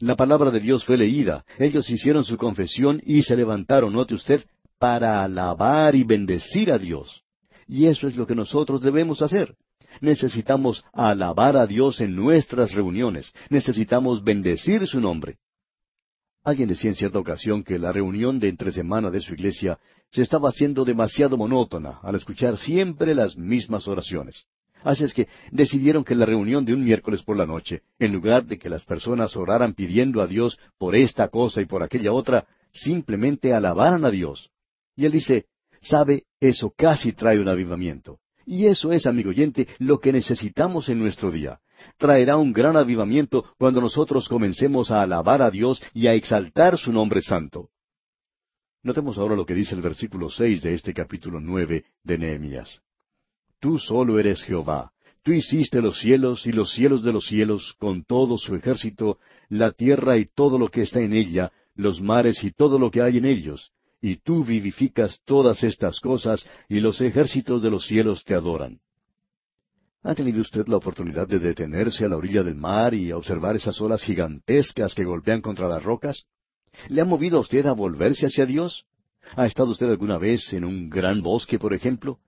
S1: La palabra de Dios fue leída, ellos hicieron su confesión y se levantaron, note usted, para alabar y bendecir a Dios. Y eso es lo que nosotros debemos hacer. Necesitamos alabar a Dios en nuestras reuniones. Necesitamos bendecir su nombre. Alguien decía en cierta ocasión que la reunión de entre semana de su iglesia se estaba haciendo demasiado monótona al escuchar siempre las mismas oraciones. Así es que decidieron que la reunión de un miércoles por la noche, en lugar de que las personas oraran pidiendo a Dios por esta cosa y por aquella otra, simplemente alabaran a Dios. Y él dice, sabe, eso casi trae un avivamiento. Y eso es, amigo oyente, lo que necesitamos en nuestro día. Traerá un gran avivamiento cuando nosotros comencemos a alabar a Dios y a exaltar su nombre santo. Notemos ahora lo que dice el versículo seis de este capítulo nueve de Nehemías. Tú solo eres Jehová. Tú hiciste los cielos y los cielos de los cielos con todo su ejército, la tierra y todo lo que está en ella, los mares y todo lo que hay en ellos. Y tú vivificas todas estas cosas, y los ejércitos de los cielos te adoran. ¿Ha tenido usted la oportunidad de detenerse a la orilla del mar y observar esas olas gigantescas que golpean contra las rocas? ¿Le ha movido a usted a volverse hacia Dios? ¿Ha estado usted alguna vez en un gran bosque, por ejemplo?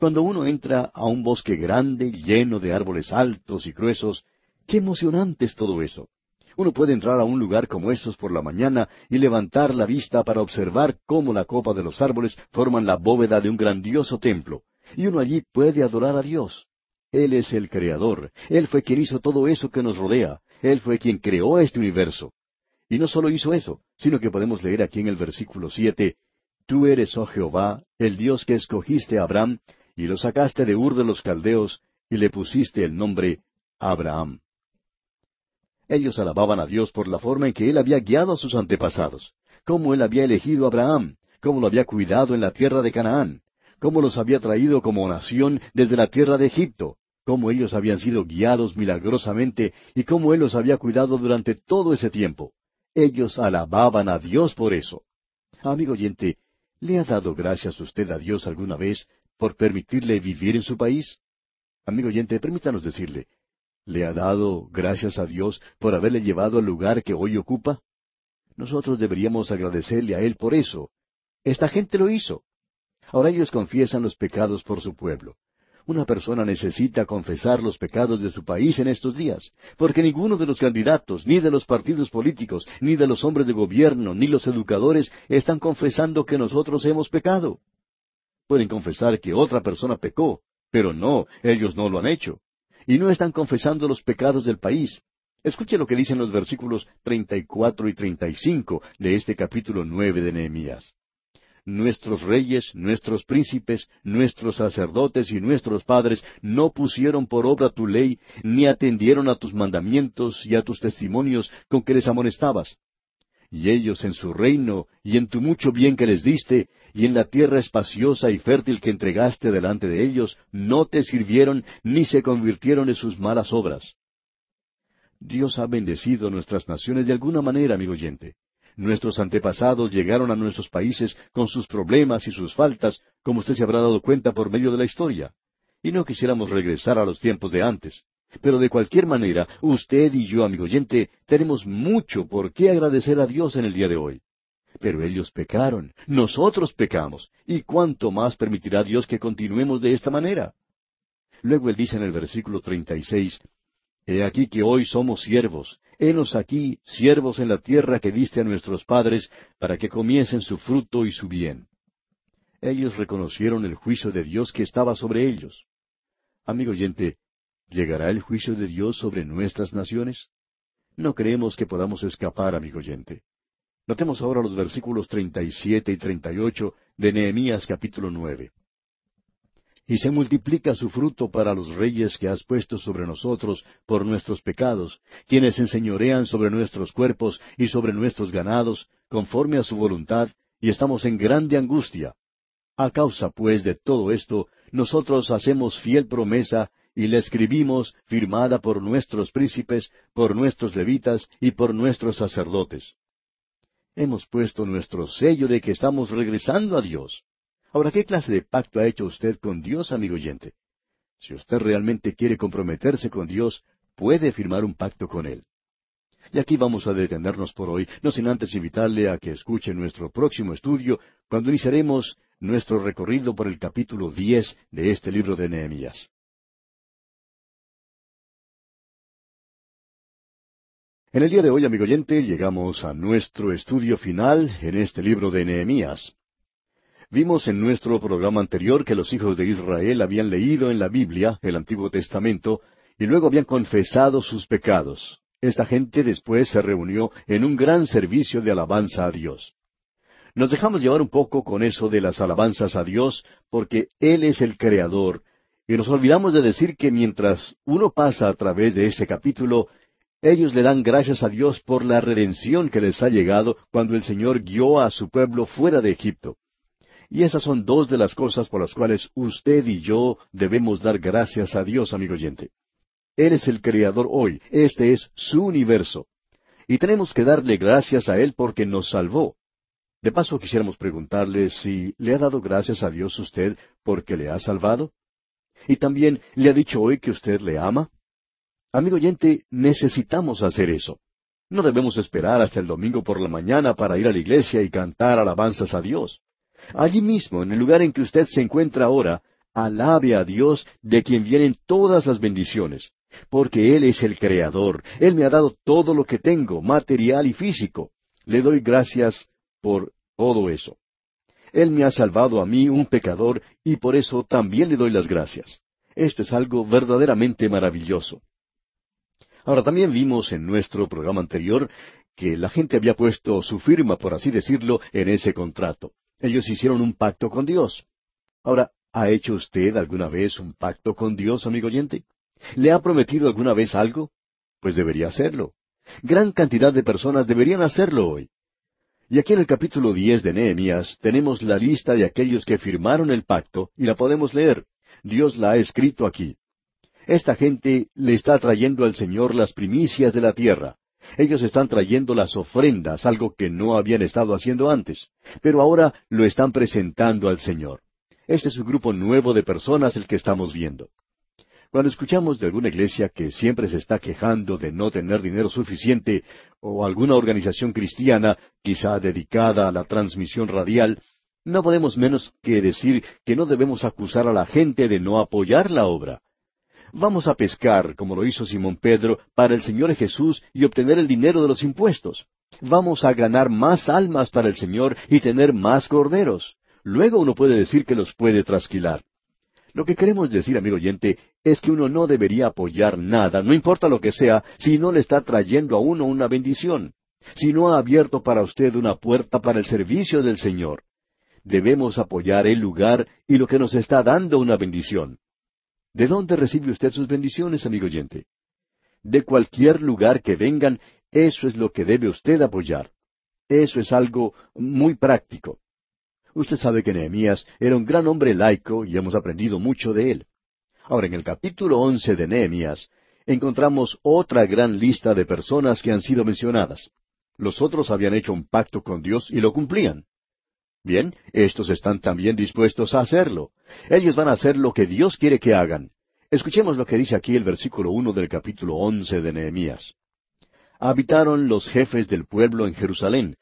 S1: Cuando uno entra a un bosque grande, lleno de árboles altos y gruesos, qué emocionante es todo eso. Uno puede entrar a un lugar como estos por la mañana y levantar la vista para observar cómo la copa de los árboles forman la bóveda de un grandioso templo, y uno allí puede adorar a Dios. Él es el Creador, Él fue quien hizo todo eso que nos rodea, Él fue quien creó este universo. Y no solo hizo eso, sino que podemos leer aquí en el versículo siete, Tú eres, oh Jehová, el Dios que escogiste a Abraham y lo sacaste de Ur de los Caldeos, y le pusiste el nombre Abraham. Ellos alababan a Dios por la forma en que Él había guiado a sus antepasados, cómo Él había elegido a Abraham, cómo lo había cuidado en la tierra de Canaán, cómo los había traído como nación desde la tierra de Egipto, cómo ellos habían sido guiados milagrosamente y cómo Él los había cuidado durante todo ese tiempo. Ellos alababan a Dios por eso. Amigo oyente, ¿le ha dado gracias usted a Dios alguna vez por permitirle vivir en su país? Amigo oyente, permítanos decirle, ¿le ha dado gracias a Dios por haberle llevado al lugar que hoy ocupa? Nosotros deberíamos agradecerle a Él por eso. Esta gente lo hizo. Ahora ellos confiesan los pecados por su pueblo. Una persona necesita confesar los pecados de su país en estos días, porque ninguno de los candidatos, ni de los partidos políticos, ni de los hombres de gobierno, ni los educadores están confesando que nosotros hemos pecado. Pueden confesar que otra persona pecó, pero no, ellos no lo han hecho. Y no están confesando los pecados del país. Escuche lo que dicen los versículos treinta y cuatro y treinta y cinco de este capítulo nueve de Nehemías. Nuestros reyes, nuestros príncipes, nuestros sacerdotes y nuestros padres no pusieron por obra tu ley, ni atendieron a tus mandamientos y a tus testimonios con que les amonestabas y ellos en su reino, y en tu mucho bien que les diste, y en la tierra espaciosa y fértil que entregaste delante de ellos, no te sirvieron ni se convirtieron en sus malas obras. Dios ha bendecido nuestras naciones de alguna manera, amigo oyente. Nuestros antepasados llegaron a nuestros países con sus problemas y sus faltas, como usted se habrá dado cuenta por medio de la historia. Y no quisiéramos regresar a los tiempos de antes. Pero de cualquier manera, usted y yo, amigo oyente, tenemos mucho por qué agradecer a Dios en el día de hoy. Pero ellos pecaron, nosotros pecamos, y cuánto más permitirá Dios que continuemos de esta manera. Luego él dice en el versículo treinta y seis, He aquí que hoy somos siervos, henos aquí, siervos en la tierra que diste a nuestros padres, para que comiesen su fruto y su bien. Ellos reconocieron el juicio de Dios que estaba sobre ellos. Amigo oyente, ¿Llegará el juicio de Dios sobre nuestras naciones? No creemos que podamos escapar, amigo oyente. Notemos ahora los versículos treinta y siete y treinta y ocho de Nehemías capítulo nueve. Y se multiplica su fruto para los reyes que has puesto sobre nosotros por nuestros pecados, quienes enseñorean sobre nuestros cuerpos y sobre nuestros ganados, conforme a su voluntad, y estamos en grande angustia. A causa, pues, de todo esto, nosotros hacemos fiel promesa y le escribimos firmada por nuestros príncipes, por nuestros levitas y por nuestros sacerdotes. Hemos puesto nuestro sello de que estamos regresando a Dios. Ahora, ¿qué clase de pacto ha hecho usted con Dios, amigo oyente? Si usted realmente quiere comprometerse con Dios, puede firmar un pacto con Él. Y aquí vamos a detenernos por hoy, no sin antes invitarle a que escuche nuestro próximo estudio, cuando iniciaremos nuestro recorrido por el capítulo diez de este libro de Nehemías. En el día de hoy, amigo oyente, llegamos a nuestro estudio final en este libro de Nehemías. Vimos en nuestro programa anterior que los hijos de Israel habían leído en la Biblia el Antiguo Testamento y luego habían confesado sus pecados. Esta gente después se reunió en un gran servicio de alabanza a Dios. Nos dejamos llevar un poco con eso de las alabanzas a Dios porque Él es el Creador y nos olvidamos de decir que mientras uno pasa a través de ese capítulo, ellos le dan gracias a Dios por la redención que les ha llegado cuando el Señor guió a su pueblo fuera de Egipto. Y esas son dos de las cosas por las cuales usted y yo debemos dar gracias a Dios, amigo oyente. Él es el Creador hoy, este es su universo. Y tenemos que darle gracias a Él porque nos salvó. De paso quisiéramos preguntarle si le ha dado gracias a Dios usted porque le ha salvado. Y también le ha dicho hoy que usted le ama. Amigo oyente, necesitamos hacer eso. No debemos esperar hasta el domingo por la mañana para ir a la iglesia y cantar alabanzas a Dios. Allí mismo, en el lugar en que usted se encuentra ahora, alabe a Dios de quien vienen todas las bendiciones, porque Él es el Creador. Él me ha dado todo lo que tengo, material y físico. Le doy gracias por todo eso. Él me ha salvado a mí, un pecador, y por eso también le doy las gracias. Esto es algo verdaderamente maravilloso. Ahora también vimos en nuestro programa anterior que la gente había puesto su firma, por así decirlo, en ese contrato. Ellos hicieron un pacto con Dios. Ahora, ¿ha hecho usted alguna vez un pacto con Dios, amigo oyente? ¿Le ha prometido alguna vez algo? Pues debería hacerlo. Gran cantidad de personas deberían hacerlo hoy. Y aquí en el capítulo diez de Nehemías tenemos la lista de aquellos que firmaron el pacto y la podemos leer. Dios la ha escrito aquí. Esta gente le está trayendo al Señor las primicias de la tierra. Ellos están trayendo las ofrendas, algo que no habían estado haciendo antes, pero ahora lo están presentando al Señor. Este es un grupo nuevo de personas el que estamos viendo. Cuando escuchamos de alguna iglesia que siempre se está quejando de no tener dinero suficiente, o alguna organización cristiana, quizá dedicada a la transmisión radial, no podemos menos que decir que no debemos acusar a la gente de no apoyar la obra. Vamos a pescar, como lo hizo Simón Pedro, para el Señor Jesús y obtener el dinero de los impuestos. Vamos a ganar más almas para el Señor y tener más corderos. Luego uno puede decir que los puede trasquilar. Lo que queremos decir, amigo oyente, es que uno no debería apoyar nada, no importa lo que sea, si no le está trayendo a uno una bendición, si no ha abierto para usted una puerta para el servicio del Señor. Debemos apoyar el lugar y lo que nos está dando una bendición. ¿De dónde recibe usted sus bendiciones, amigo oyente? De cualquier lugar que vengan, eso es lo que debe usted apoyar. Eso es algo muy práctico. Usted sabe que Nehemías era un gran hombre laico y hemos aprendido mucho de él. Ahora, en el capítulo once de Nehemías, encontramos otra gran lista de personas que han sido mencionadas. Los otros habían hecho un pacto con Dios y lo cumplían. Bien, estos están también dispuestos a hacerlo. Ellos van a hacer lo que Dios quiere que hagan. Escuchemos lo que dice aquí el versículo uno del capítulo once de Nehemías. Habitaron los jefes del pueblo en Jerusalén,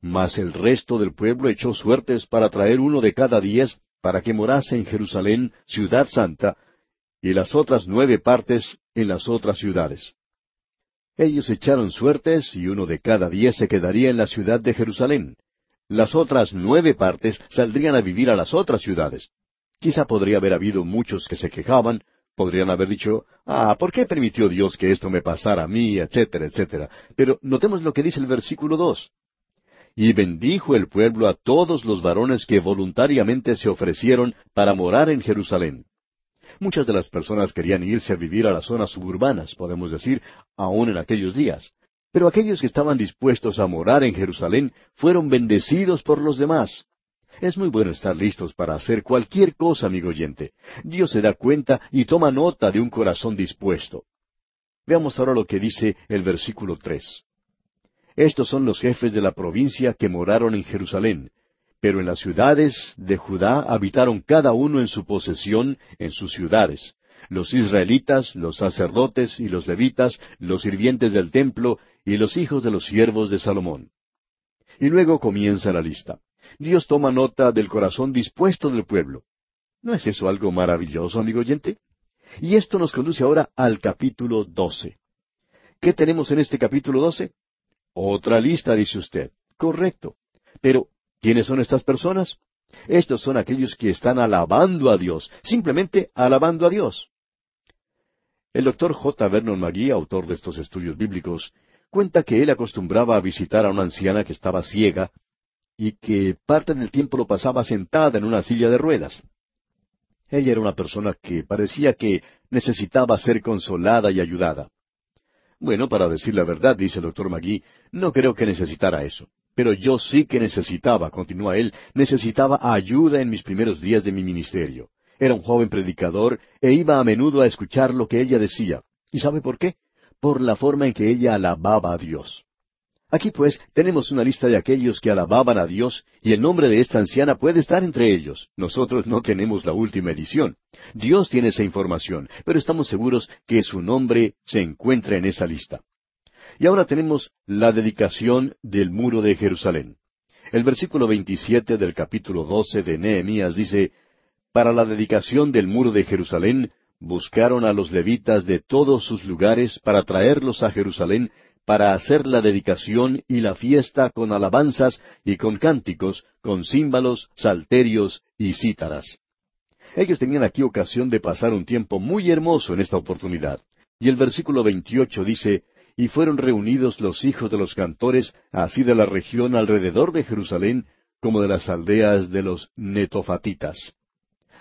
S1: mas el resto del pueblo echó suertes para traer uno de cada diez para que morase en Jerusalén, ciudad santa, y las otras nueve partes en las otras ciudades. Ellos echaron suertes y uno de cada diez se quedaría en la ciudad de Jerusalén. Las otras nueve partes saldrían a vivir a las otras ciudades. Quizá podría haber habido muchos que se quejaban, podrían haber dicho, ah, ¿por qué permitió Dios que esto me pasara a mí, etcétera, etcétera? Pero notemos lo que dice el versículo dos. Y bendijo el pueblo a todos los varones que voluntariamente se ofrecieron para morar en Jerusalén. Muchas de las personas querían irse a vivir a las zonas suburbanas, podemos decir, aún en aquellos días. Pero aquellos que estaban dispuestos a morar en Jerusalén fueron bendecidos por los demás. Es muy bueno estar listos para hacer cualquier cosa, amigo oyente. Dios se da cuenta y toma nota de un corazón dispuesto. Veamos ahora lo que dice el versículo tres. Estos son los jefes de la provincia que moraron en Jerusalén, pero en las ciudades de Judá habitaron cada uno en su posesión, en sus ciudades, los israelitas, los sacerdotes y los levitas, los sirvientes del templo y los hijos de los siervos de Salomón. Y luego comienza la lista. Dios toma nota del corazón dispuesto del pueblo. ¿No es eso algo maravilloso, amigo oyente? Y esto nos conduce ahora al capítulo doce. ¿Qué tenemos en este capítulo doce? Otra lista, dice usted. Correcto. Pero, ¿quiénes son estas personas? Estos son aquellos que están alabando a Dios, simplemente alabando a Dios. El doctor J. Vernon McGee, autor de estos estudios bíblicos, cuenta que él acostumbraba a visitar a una anciana que estaba ciega y que parte del tiempo lo pasaba sentada en una silla de ruedas. Ella era una persona que parecía que necesitaba ser consolada y ayudada. Bueno, para decir la verdad, dice el doctor Magui, no creo que necesitara eso. Pero yo sí que necesitaba, continúa él, necesitaba ayuda en mis primeros días de mi ministerio. Era un joven predicador e iba a menudo a escuchar lo que ella decía. ¿Y sabe por qué? Por la forma en que ella alababa a Dios. Aquí pues tenemos una lista de aquellos que alababan a Dios y el nombre de esta anciana puede estar entre ellos. Nosotros no tenemos la última edición. Dios tiene esa información, pero estamos seguros que su nombre se encuentra en esa lista. Y ahora tenemos la dedicación del muro de Jerusalén. El versículo 27 del capítulo 12 de Nehemías dice, Para la dedicación del muro de Jerusalén buscaron a los levitas de todos sus lugares para traerlos a Jerusalén para hacer la dedicación y la fiesta con alabanzas y con cánticos, con címbalos, salterios y cítaras. Ellos tenían aquí ocasión de pasar un tiempo muy hermoso en esta oportunidad. Y el versículo 28 dice, Y fueron reunidos los hijos de los cantores, así de la región alrededor de Jerusalén, como de las aldeas de los netofatitas.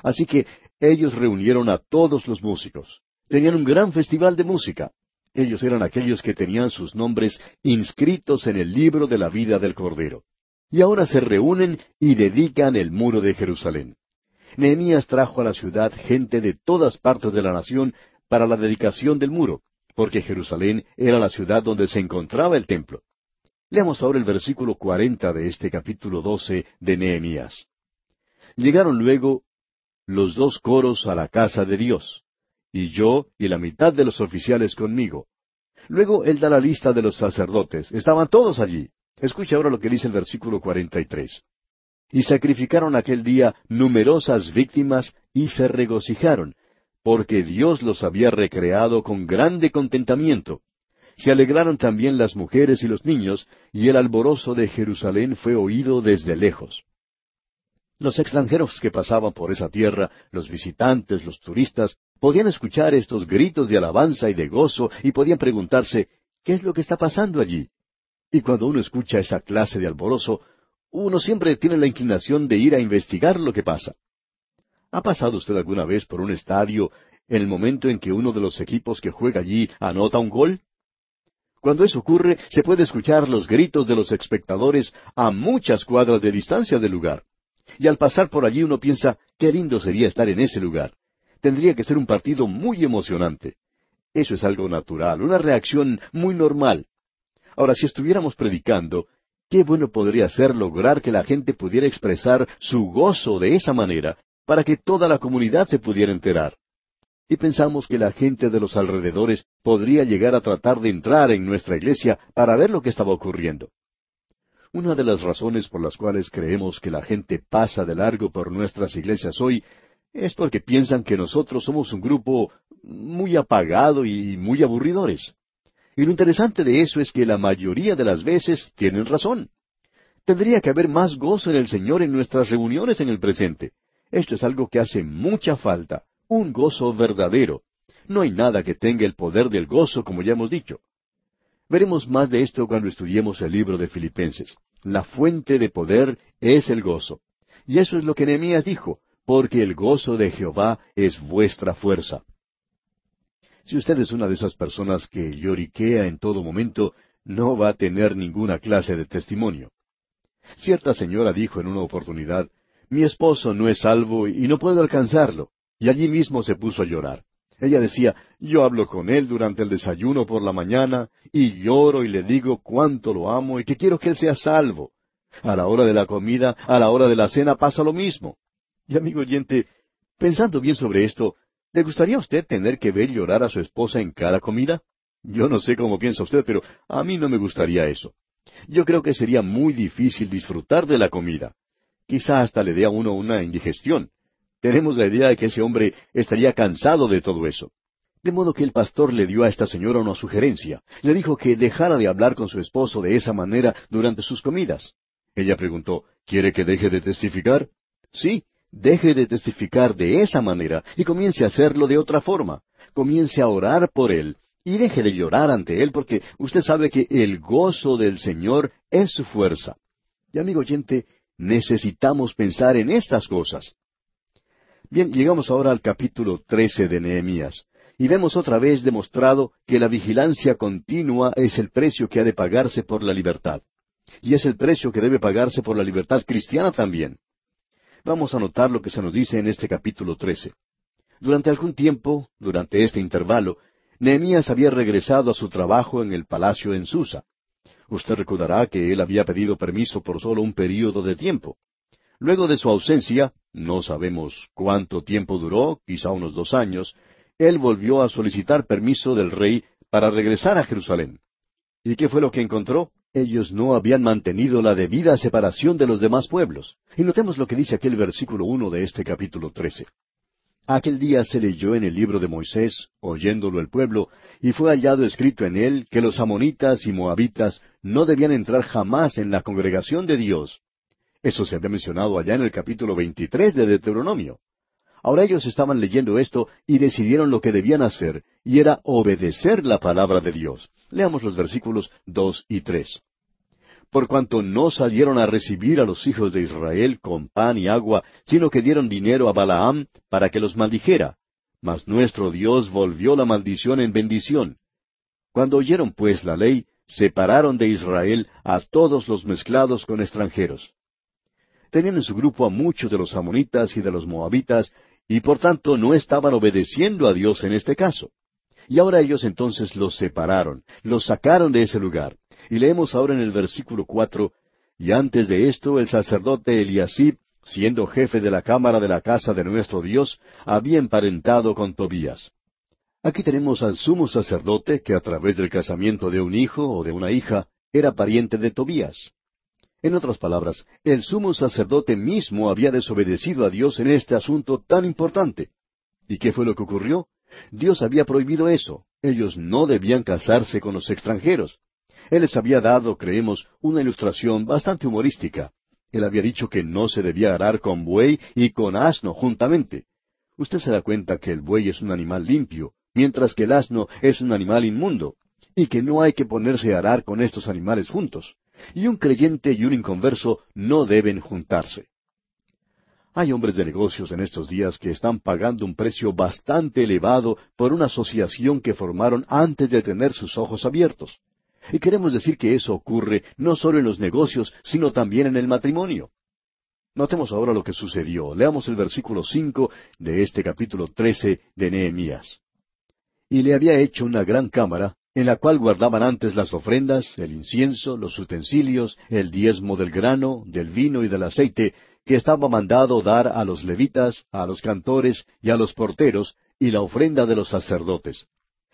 S1: Así que ellos reunieron a todos los músicos. Tenían un gran festival de música. Ellos eran aquellos que tenían sus nombres inscritos en el libro de la vida del Cordero. Y ahora se reúnen y dedican el muro de Jerusalén. Nehemías trajo a la ciudad gente de todas partes de la nación para la dedicación del muro, porque Jerusalén era la ciudad donde se encontraba el templo. Leamos ahora el versículo cuarenta de este capítulo doce de Nehemías. Llegaron luego los dos coros a la casa de Dios, y yo y la mitad de los oficiales conmigo. Luego él da la lista de los sacerdotes. Estaban todos allí. Escucha ahora lo que dice el versículo 43. Y sacrificaron aquel día numerosas víctimas y se regocijaron, porque Dios los había recreado con grande contentamiento. Se alegraron también las mujeres y los niños, y el alborozo de Jerusalén fue oído desde lejos. Los extranjeros que pasaban por esa tierra, los visitantes, los turistas, podían escuchar estos gritos de alabanza y de gozo y podían preguntarse, ¿qué es lo que está pasando allí? Y cuando uno escucha esa clase de alborozo, uno siempre tiene la inclinación de ir a investigar lo que pasa. ¿Ha pasado usted alguna vez por un estadio en el momento en que uno de los equipos que juega allí anota un gol? Cuando eso ocurre, se puede escuchar los gritos de los espectadores a muchas cuadras de distancia del lugar. Y al pasar por allí uno piensa, qué lindo sería estar en ese lugar. Tendría que ser un partido muy emocionante. Eso es algo natural, una reacción muy normal. Ahora, si estuviéramos predicando, qué bueno podría ser lograr que la gente pudiera expresar su gozo de esa manera, para que toda la comunidad se pudiera enterar. Y pensamos que la gente de los alrededores podría llegar a tratar de entrar en nuestra iglesia para ver lo que estaba ocurriendo. Una de las razones por las cuales creemos que la gente pasa de largo por nuestras iglesias hoy es porque piensan que nosotros somos un grupo muy apagado y muy aburridores. Y lo interesante de eso es que la mayoría de las veces tienen razón. Tendría que haber más gozo en el Señor en nuestras reuniones en el presente. Esto es algo que hace mucha falta, un gozo verdadero. No hay nada que tenga el poder del gozo, como ya hemos dicho. Veremos más de esto cuando estudiemos el libro de Filipenses. La fuente de poder es el gozo. Y eso es lo que Nehemías dijo, porque el gozo de Jehová es vuestra fuerza. Si usted es una de esas personas que lloriquea en todo momento, no va a tener ninguna clase de testimonio. Cierta señora dijo en una oportunidad, mi esposo no es salvo y no puedo alcanzarlo, y allí mismo se puso a llorar. Ella decía, yo hablo con él durante el desayuno por la mañana, y lloro y le digo cuánto lo amo y que quiero que él sea salvo. A la hora de la comida, a la hora de la cena pasa lo mismo. Y amigo oyente, pensando bien sobre esto, ¿Le gustaría a usted tener que ver llorar a su esposa en cada comida? Yo no sé cómo piensa usted, pero a mí no me gustaría eso. Yo creo que sería muy difícil disfrutar de la comida. Quizá hasta le dé a uno una indigestión. Tenemos la idea de que ese hombre estaría cansado de todo eso. De modo que el pastor le dio a esta señora una sugerencia. Le dijo que dejara de hablar con su esposo de esa manera durante sus comidas. Ella preguntó, ¿quiere que deje de testificar? Sí, deje de testificar de esa manera y comience a hacerlo de otra forma. Comience a orar por él y deje de llorar ante él porque usted sabe que el gozo del Señor es su fuerza. Y amigo oyente, necesitamos pensar en estas cosas. Bien, llegamos ahora al capítulo trece de Nehemías, y vemos otra vez demostrado que la vigilancia continua es el precio que ha de pagarse por la libertad. Y es el precio que debe pagarse por la libertad cristiana también. Vamos a notar lo que se nos dice en este capítulo trece. Durante algún tiempo, durante este intervalo, Nehemías había regresado a su trabajo en el palacio en Susa. Usted recordará que él había pedido permiso por solo un período de tiempo. Luego de su ausencia, no sabemos cuánto tiempo duró, quizá unos dos años, él volvió a solicitar permiso del rey para regresar a Jerusalén. ¿Y qué fue lo que encontró? Ellos no habían mantenido la debida separación de los demás pueblos. Y notemos lo que dice aquel versículo uno de este capítulo trece. Aquel día se leyó en el libro de Moisés, oyéndolo el pueblo, y fue hallado escrito en él que los amonitas y moabitas no debían entrar jamás en la congregación de Dios. Eso se había mencionado allá en el capítulo veintitrés de Deuteronomio. Ahora ellos estaban leyendo esto y decidieron lo que debían hacer, y era obedecer la palabra de Dios. Leamos los versículos dos y tres por cuanto no salieron a recibir a los hijos de Israel con pan y agua, sino que dieron dinero a Balaam para que los maldijera. Mas nuestro Dios volvió la maldición en bendición. Cuando oyeron pues la ley, separaron de Israel a todos los mezclados con extranjeros. Tenían en su grupo a muchos de los amonitas y de los moabitas, y por tanto no estaban obedeciendo a Dios en este caso. Y ahora ellos entonces los separaron, los sacaron de ese lugar. Y leemos ahora en el versículo cuatro, y antes de esto el sacerdote Eliasib, siendo jefe de la cámara de la casa de nuestro Dios, había emparentado con Tobías. Aquí tenemos al sumo sacerdote que a través del casamiento de un hijo o de una hija era pariente de Tobías. En otras palabras, el sumo sacerdote mismo había desobedecido a Dios en este asunto tan importante. ¿Y qué fue lo que ocurrió? Dios había prohibido eso. Ellos no debían casarse con los extranjeros. Él les había dado, creemos, una ilustración bastante humorística. Él había dicho que no se debía arar con buey y con asno juntamente. Usted se da cuenta que el buey es un animal limpio, mientras que el asno es un animal inmundo, y que no hay que ponerse a arar con estos animales juntos. Y un creyente y un inconverso no deben juntarse. Hay hombres de negocios en estos días que están pagando un precio bastante elevado por una asociación que formaron antes de tener sus ojos abiertos. Y queremos decir que eso ocurre no solo en los negocios, sino también en el matrimonio. Notemos ahora lo que sucedió. Leamos el versículo cinco de este capítulo trece de Nehemías. Y le había hecho una gran cámara, en la cual guardaban antes las ofrendas, el incienso, los utensilios, el diezmo del grano, del vino y del aceite, que estaba mandado dar a los levitas, a los cantores y a los porteros, y la ofrenda de los sacerdotes.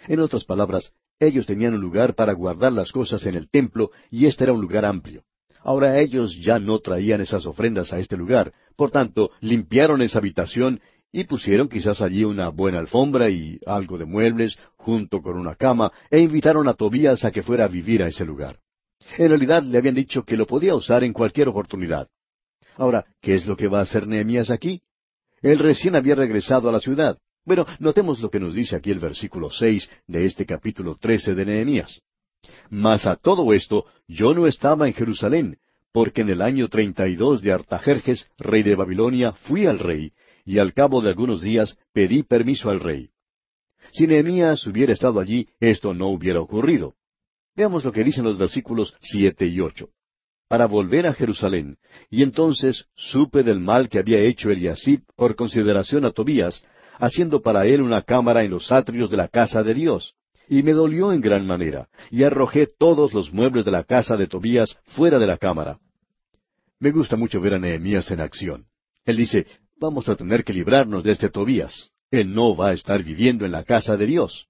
S1: En otras palabras, ellos tenían un lugar para guardar las cosas en el templo y este era un lugar amplio. Ahora ellos ya no traían esas ofrendas a este lugar, por tanto limpiaron esa habitación y pusieron quizás allí una buena alfombra y algo de muebles junto con una cama e invitaron a Tobías a que fuera a vivir a ese lugar. En realidad le habían dicho que lo podía usar en cualquier oportunidad. Ahora, ¿qué es lo que va a hacer Nehemías aquí? Él recién había regresado a la ciudad. Bueno, notemos lo que nos dice aquí el versículo seis de este capítulo trece de Nehemías. Mas a todo esto yo no estaba en Jerusalén, porque en el año treinta y dos de Artajerjes, rey de Babilonia, fui al rey, y al cabo de algunos días pedí permiso al rey. Si Nehemías hubiera estado allí, esto no hubiera ocurrido. Veamos lo que dicen los versículos siete y ocho. Para volver a Jerusalén, y entonces supe del mal que había hecho Eliasib por consideración a Tobías, haciendo para él una cámara en los atrios de la casa de Dios. Y me dolió en gran manera, y arrojé todos los muebles de la casa de Tobías fuera de la cámara. Me gusta mucho ver a Nehemías en acción. Él dice, vamos a tener que librarnos de este Tobías. Él no va a estar viviendo en la casa de Dios.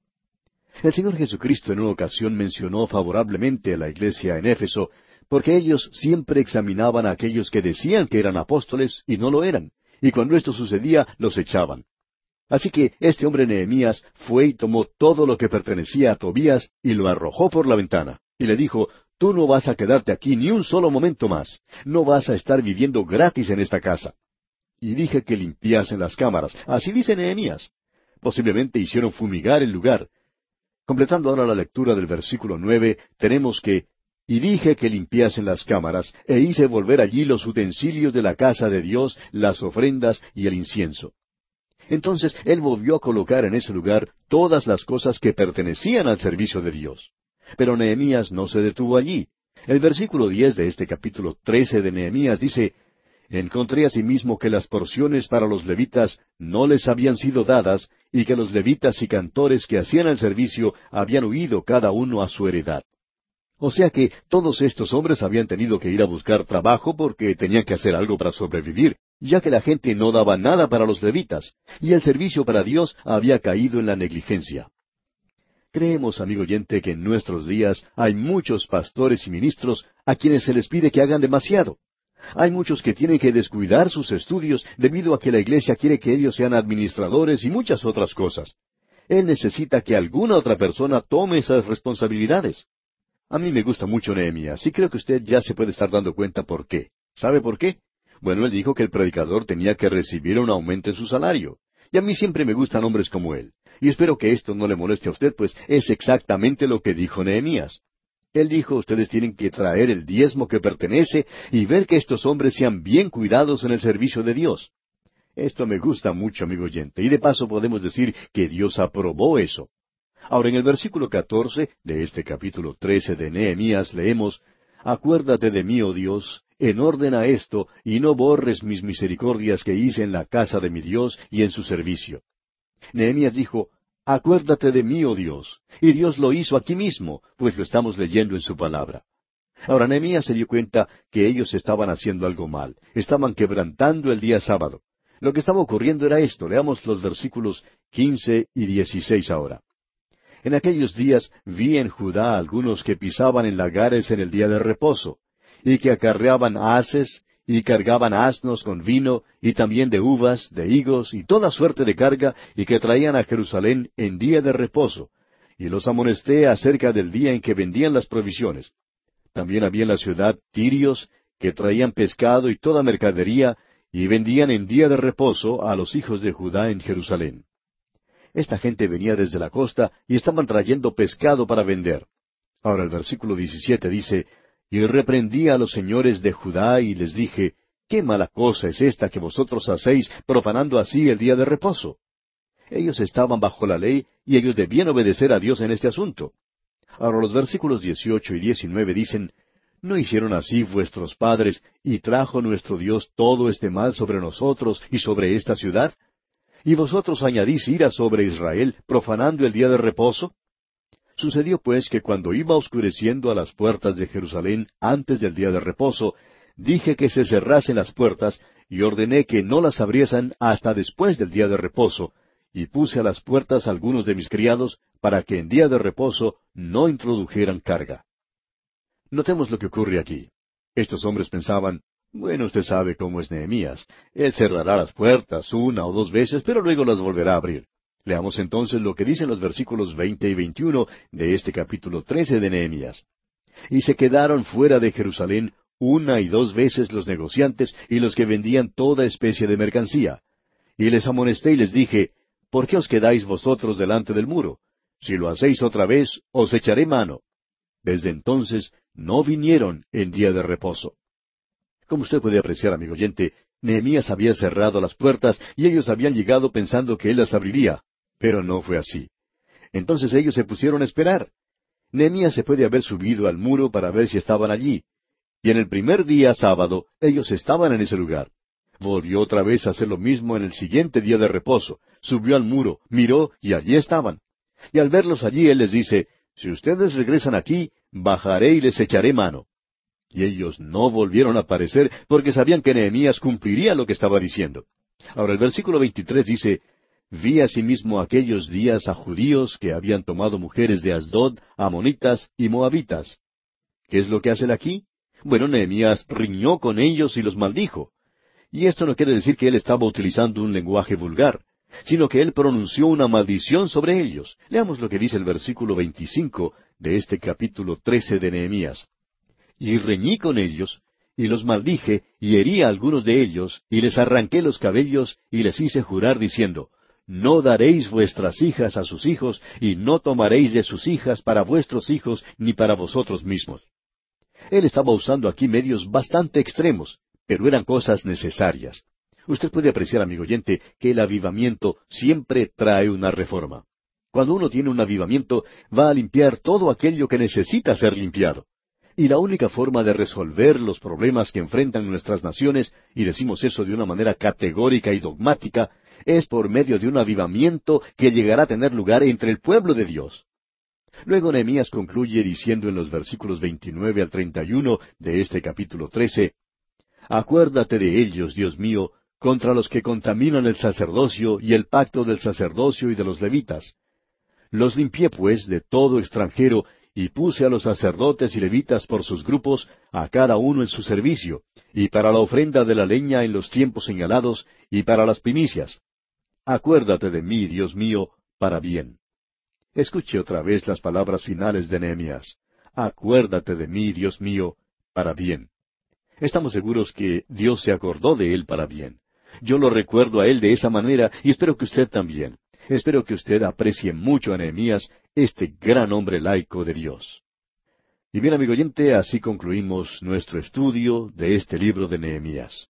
S1: El Señor Jesucristo en una ocasión mencionó favorablemente a la iglesia en Éfeso, porque ellos siempre examinaban a aquellos que decían que eran apóstoles y no lo eran, y cuando esto sucedía los echaban. Así que este hombre Nehemías fue y tomó todo lo que pertenecía a Tobías y lo arrojó por la ventana, y le dijo, Tú no vas a quedarte aquí ni un solo momento más, no vas a estar viviendo gratis en esta casa. Y dije que limpiasen las cámaras, así dice Nehemías. Posiblemente hicieron fumigar el lugar, Completando ahora la lectura del versículo nueve, tenemos que y dije que limpiasen las cámaras, e hice volver allí los utensilios de la casa de Dios, las ofrendas y el incienso. Entonces él volvió a colocar en ese lugar todas las cosas que pertenecían al servicio de Dios. Pero Nehemías no se detuvo allí. El versículo diez de este capítulo trece de Nehemías dice Encontré asimismo que las porciones para los levitas no les habían sido dadas, y que los levitas y cantores que hacían el servicio habían huido cada uno a su heredad. O sea que todos estos hombres habían tenido que ir a buscar trabajo porque tenían que hacer algo para sobrevivir, ya que la gente no daba nada para los levitas, y el servicio para Dios había caído en la negligencia. Creemos, amigo oyente, que en nuestros días hay muchos pastores y ministros a quienes se les pide que hagan demasiado. Hay muchos que tienen que descuidar sus estudios debido a que la iglesia quiere que ellos sean administradores y muchas otras cosas. Él necesita que alguna otra persona tome esas responsabilidades. A mí me gusta mucho Nehemías y creo que usted ya se puede estar dando cuenta por qué. ¿Sabe por qué? Bueno, él dijo que el predicador tenía que recibir un aumento en su salario. Y a mí siempre me gustan hombres como él. Y espero que esto no le moleste a usted, pues es exactamente lo que dijo Nehemías. Él dijo, ustedes tienen que traer el diezmo que pertenece y ver que estos hombres sean bien cuidados en el servicio de Dios. Esto me gusta mucho, amigo oyente, y de paso podemos decir que Dios aprobó eso. Ahora, en el versículo catorce de este capítulo trece de Nehemías leemos, Acuérdate de mí, oh Dios, en orden a esto, y no borres mis misericordias que hice en la casa de mi Dios y en su servicio. Nehemías dijo, Acuérdate de mí, oh Dios. Y Dios lo hizo aquí mismo, pues lo estamos leyendo en su palabra. Ahora Nehemías se dio cuenta que ellos estaban haciendo algo mal, estaban quebrantando el día sábado. Lo que estaba ocurriendo era esto, leamos los versículos quince y dieciséis ahora. En aquellos días vi en Judá algunos que pisaban en lagares en el día de reposo, y que acarreaban haces y cargaban asnos con vino, y también de uvas, de higos, y toda suerte de carga, y que traían a Jerusalén en día de reposo. Y los amonesté acerca del día en que vendían las provisiones. También había en la ciudad tirios, que traían pescado y toda mercadería, y vendían en día de reposo a los hijos de Judá en Jerusalén. Esta gente venía desde la costa y estaban trayendo pescado para vender. Ahora el versículo 17 dice, y reprendí a los señores de Judá y les dije, ¿qué mala cosa es esta que vosotros hacéis profanando así el día de reposo? Ellos estaban bajo la ley y ellos debían obedecer a Dios en este asunto. Ahora los versículos 18 y 19 dicen, ¿No hicieron así vuestros padres y trajo nuestro Dios todo este mal sobre nosotros y sobre esta ciudad? ¿Y vosotros añadís ira sobre Israel profanando el día de reposo? Sucedió pues que cuando iba oscureciendo a las puertas de Jerusalén antes del día de reposo, dije que se cerrasen las puertas y ordené que no las abriesen hasta después del día de reposo, y puse a las puertas algunos de mis criados para que en día de reposo no introdujeran carga. Notemos lo que ocurre aquí. Estos hombres pensaban, bueno, usted sabe cómo es Nehemías. Él cerrará las puertas una o dos veces, pero luego las volverá a abrir. Leamos entonces lo que dicen los versículos veinte y veintiuno de este capítulo trece de Nehemías. Y se quedaron fuera de Jerusalén una y dos veces los negociantes y los que vendían toda especie de mercancía. Y les amonesté y les dije, ¿por qué os quedáis vosotros delante del muro? Si lo hacéis otra vez, os echaré mano. Desde entonces no vinieron en día de reposo. Como usted puede apreciar, amigo oyente, Nehemías había cerrado las puertas y ellos habían llegado pensando que él las abriría. Pero no fue así. Entonces ellos se pusieron a esperar. Nehemías se puede haber subido al muro para ver si estaban allí. Y en el primer día sábado ellos estaban en ese lugar. Volvió otra vez a hacer lo mismo en el siguiente día de reposo. Subió al muro, miró y allí estaban. Y al verlos allí él les dice, si ustedes regresan aquí, bajaré y les echaré mano. Y ellos no volvieron a aparecer porque sabían que Nehemías cumpliría lo que estaba diciendo. Ahora el versículo 23 dice, vi asimismo aquellos días a judíos que habían tomado mujeres de Asdod, amonitas y moabitas. ¿Qué es lo que hacen aquí? Bueno, Nehemías riñó con ellos y los maldijo. Y esto no quiere decir que él estaba utilizando un lenguaje vulgar, sino que él pronunció una maldición sobre ellos. Leamos lo que dice el versículo 25 de este capítulo 13 de Nehemías. Y reñí con ellos, y los maldije, y herí a algunos de ellos, y les arranqué los cabellos, y les hice jurar diciendo, No daréis vuestras hijas a sus hijos, y no tomaréis de sus hijas para vuestros hijos, ni para vosotros mismos. Él estaba usando aquí medios bastante extremos, pero eran cosas necesarias. Usted puede apreciar, amigo oyente, que el avivamiento siempre trae una reforma. Cuando uno tiene un avivamiento, va a limpiar todo aquello que necesita ser limpiado. Y la única forma de resolver los problemas que enfrentan nuestras naciones, y decimos eso de una manera categórica y dogmática, es por medio de un avivamiento que llegará a tener lugar entre el pueblo de Dios. Luego Nehemías concluye diciendo en los versículos 29 al 31 de este capítulo 13, Acuérdate de ellos, Dios mío, contra los que contaminan el sacerdocio y el pacto del sacerdocio y de los levitas. Los limpié, pues, de todo extranjero y puse a los sacerdotes y levitas por sus grupos, a cada uno en su servicio, y para la ofrenda de la leña en los tiempos señalados, y para las primicias. Acuérdate de mí, Dios mío, para bien. Escuche otra vez las palabras finales de Nehemías. Acuérdate de mí, Dios mío, para bien. Estamos seguros que Dios se acordó de él para bien. Yo lo recuerdo a él de esa manera y espero que usted también. Espero que usted aprecie mucho a Nehemías, este gran hombre laico de Dios. Y bien, amigo oyente, así concluimos nuestro estudio de este libro de Nehemías.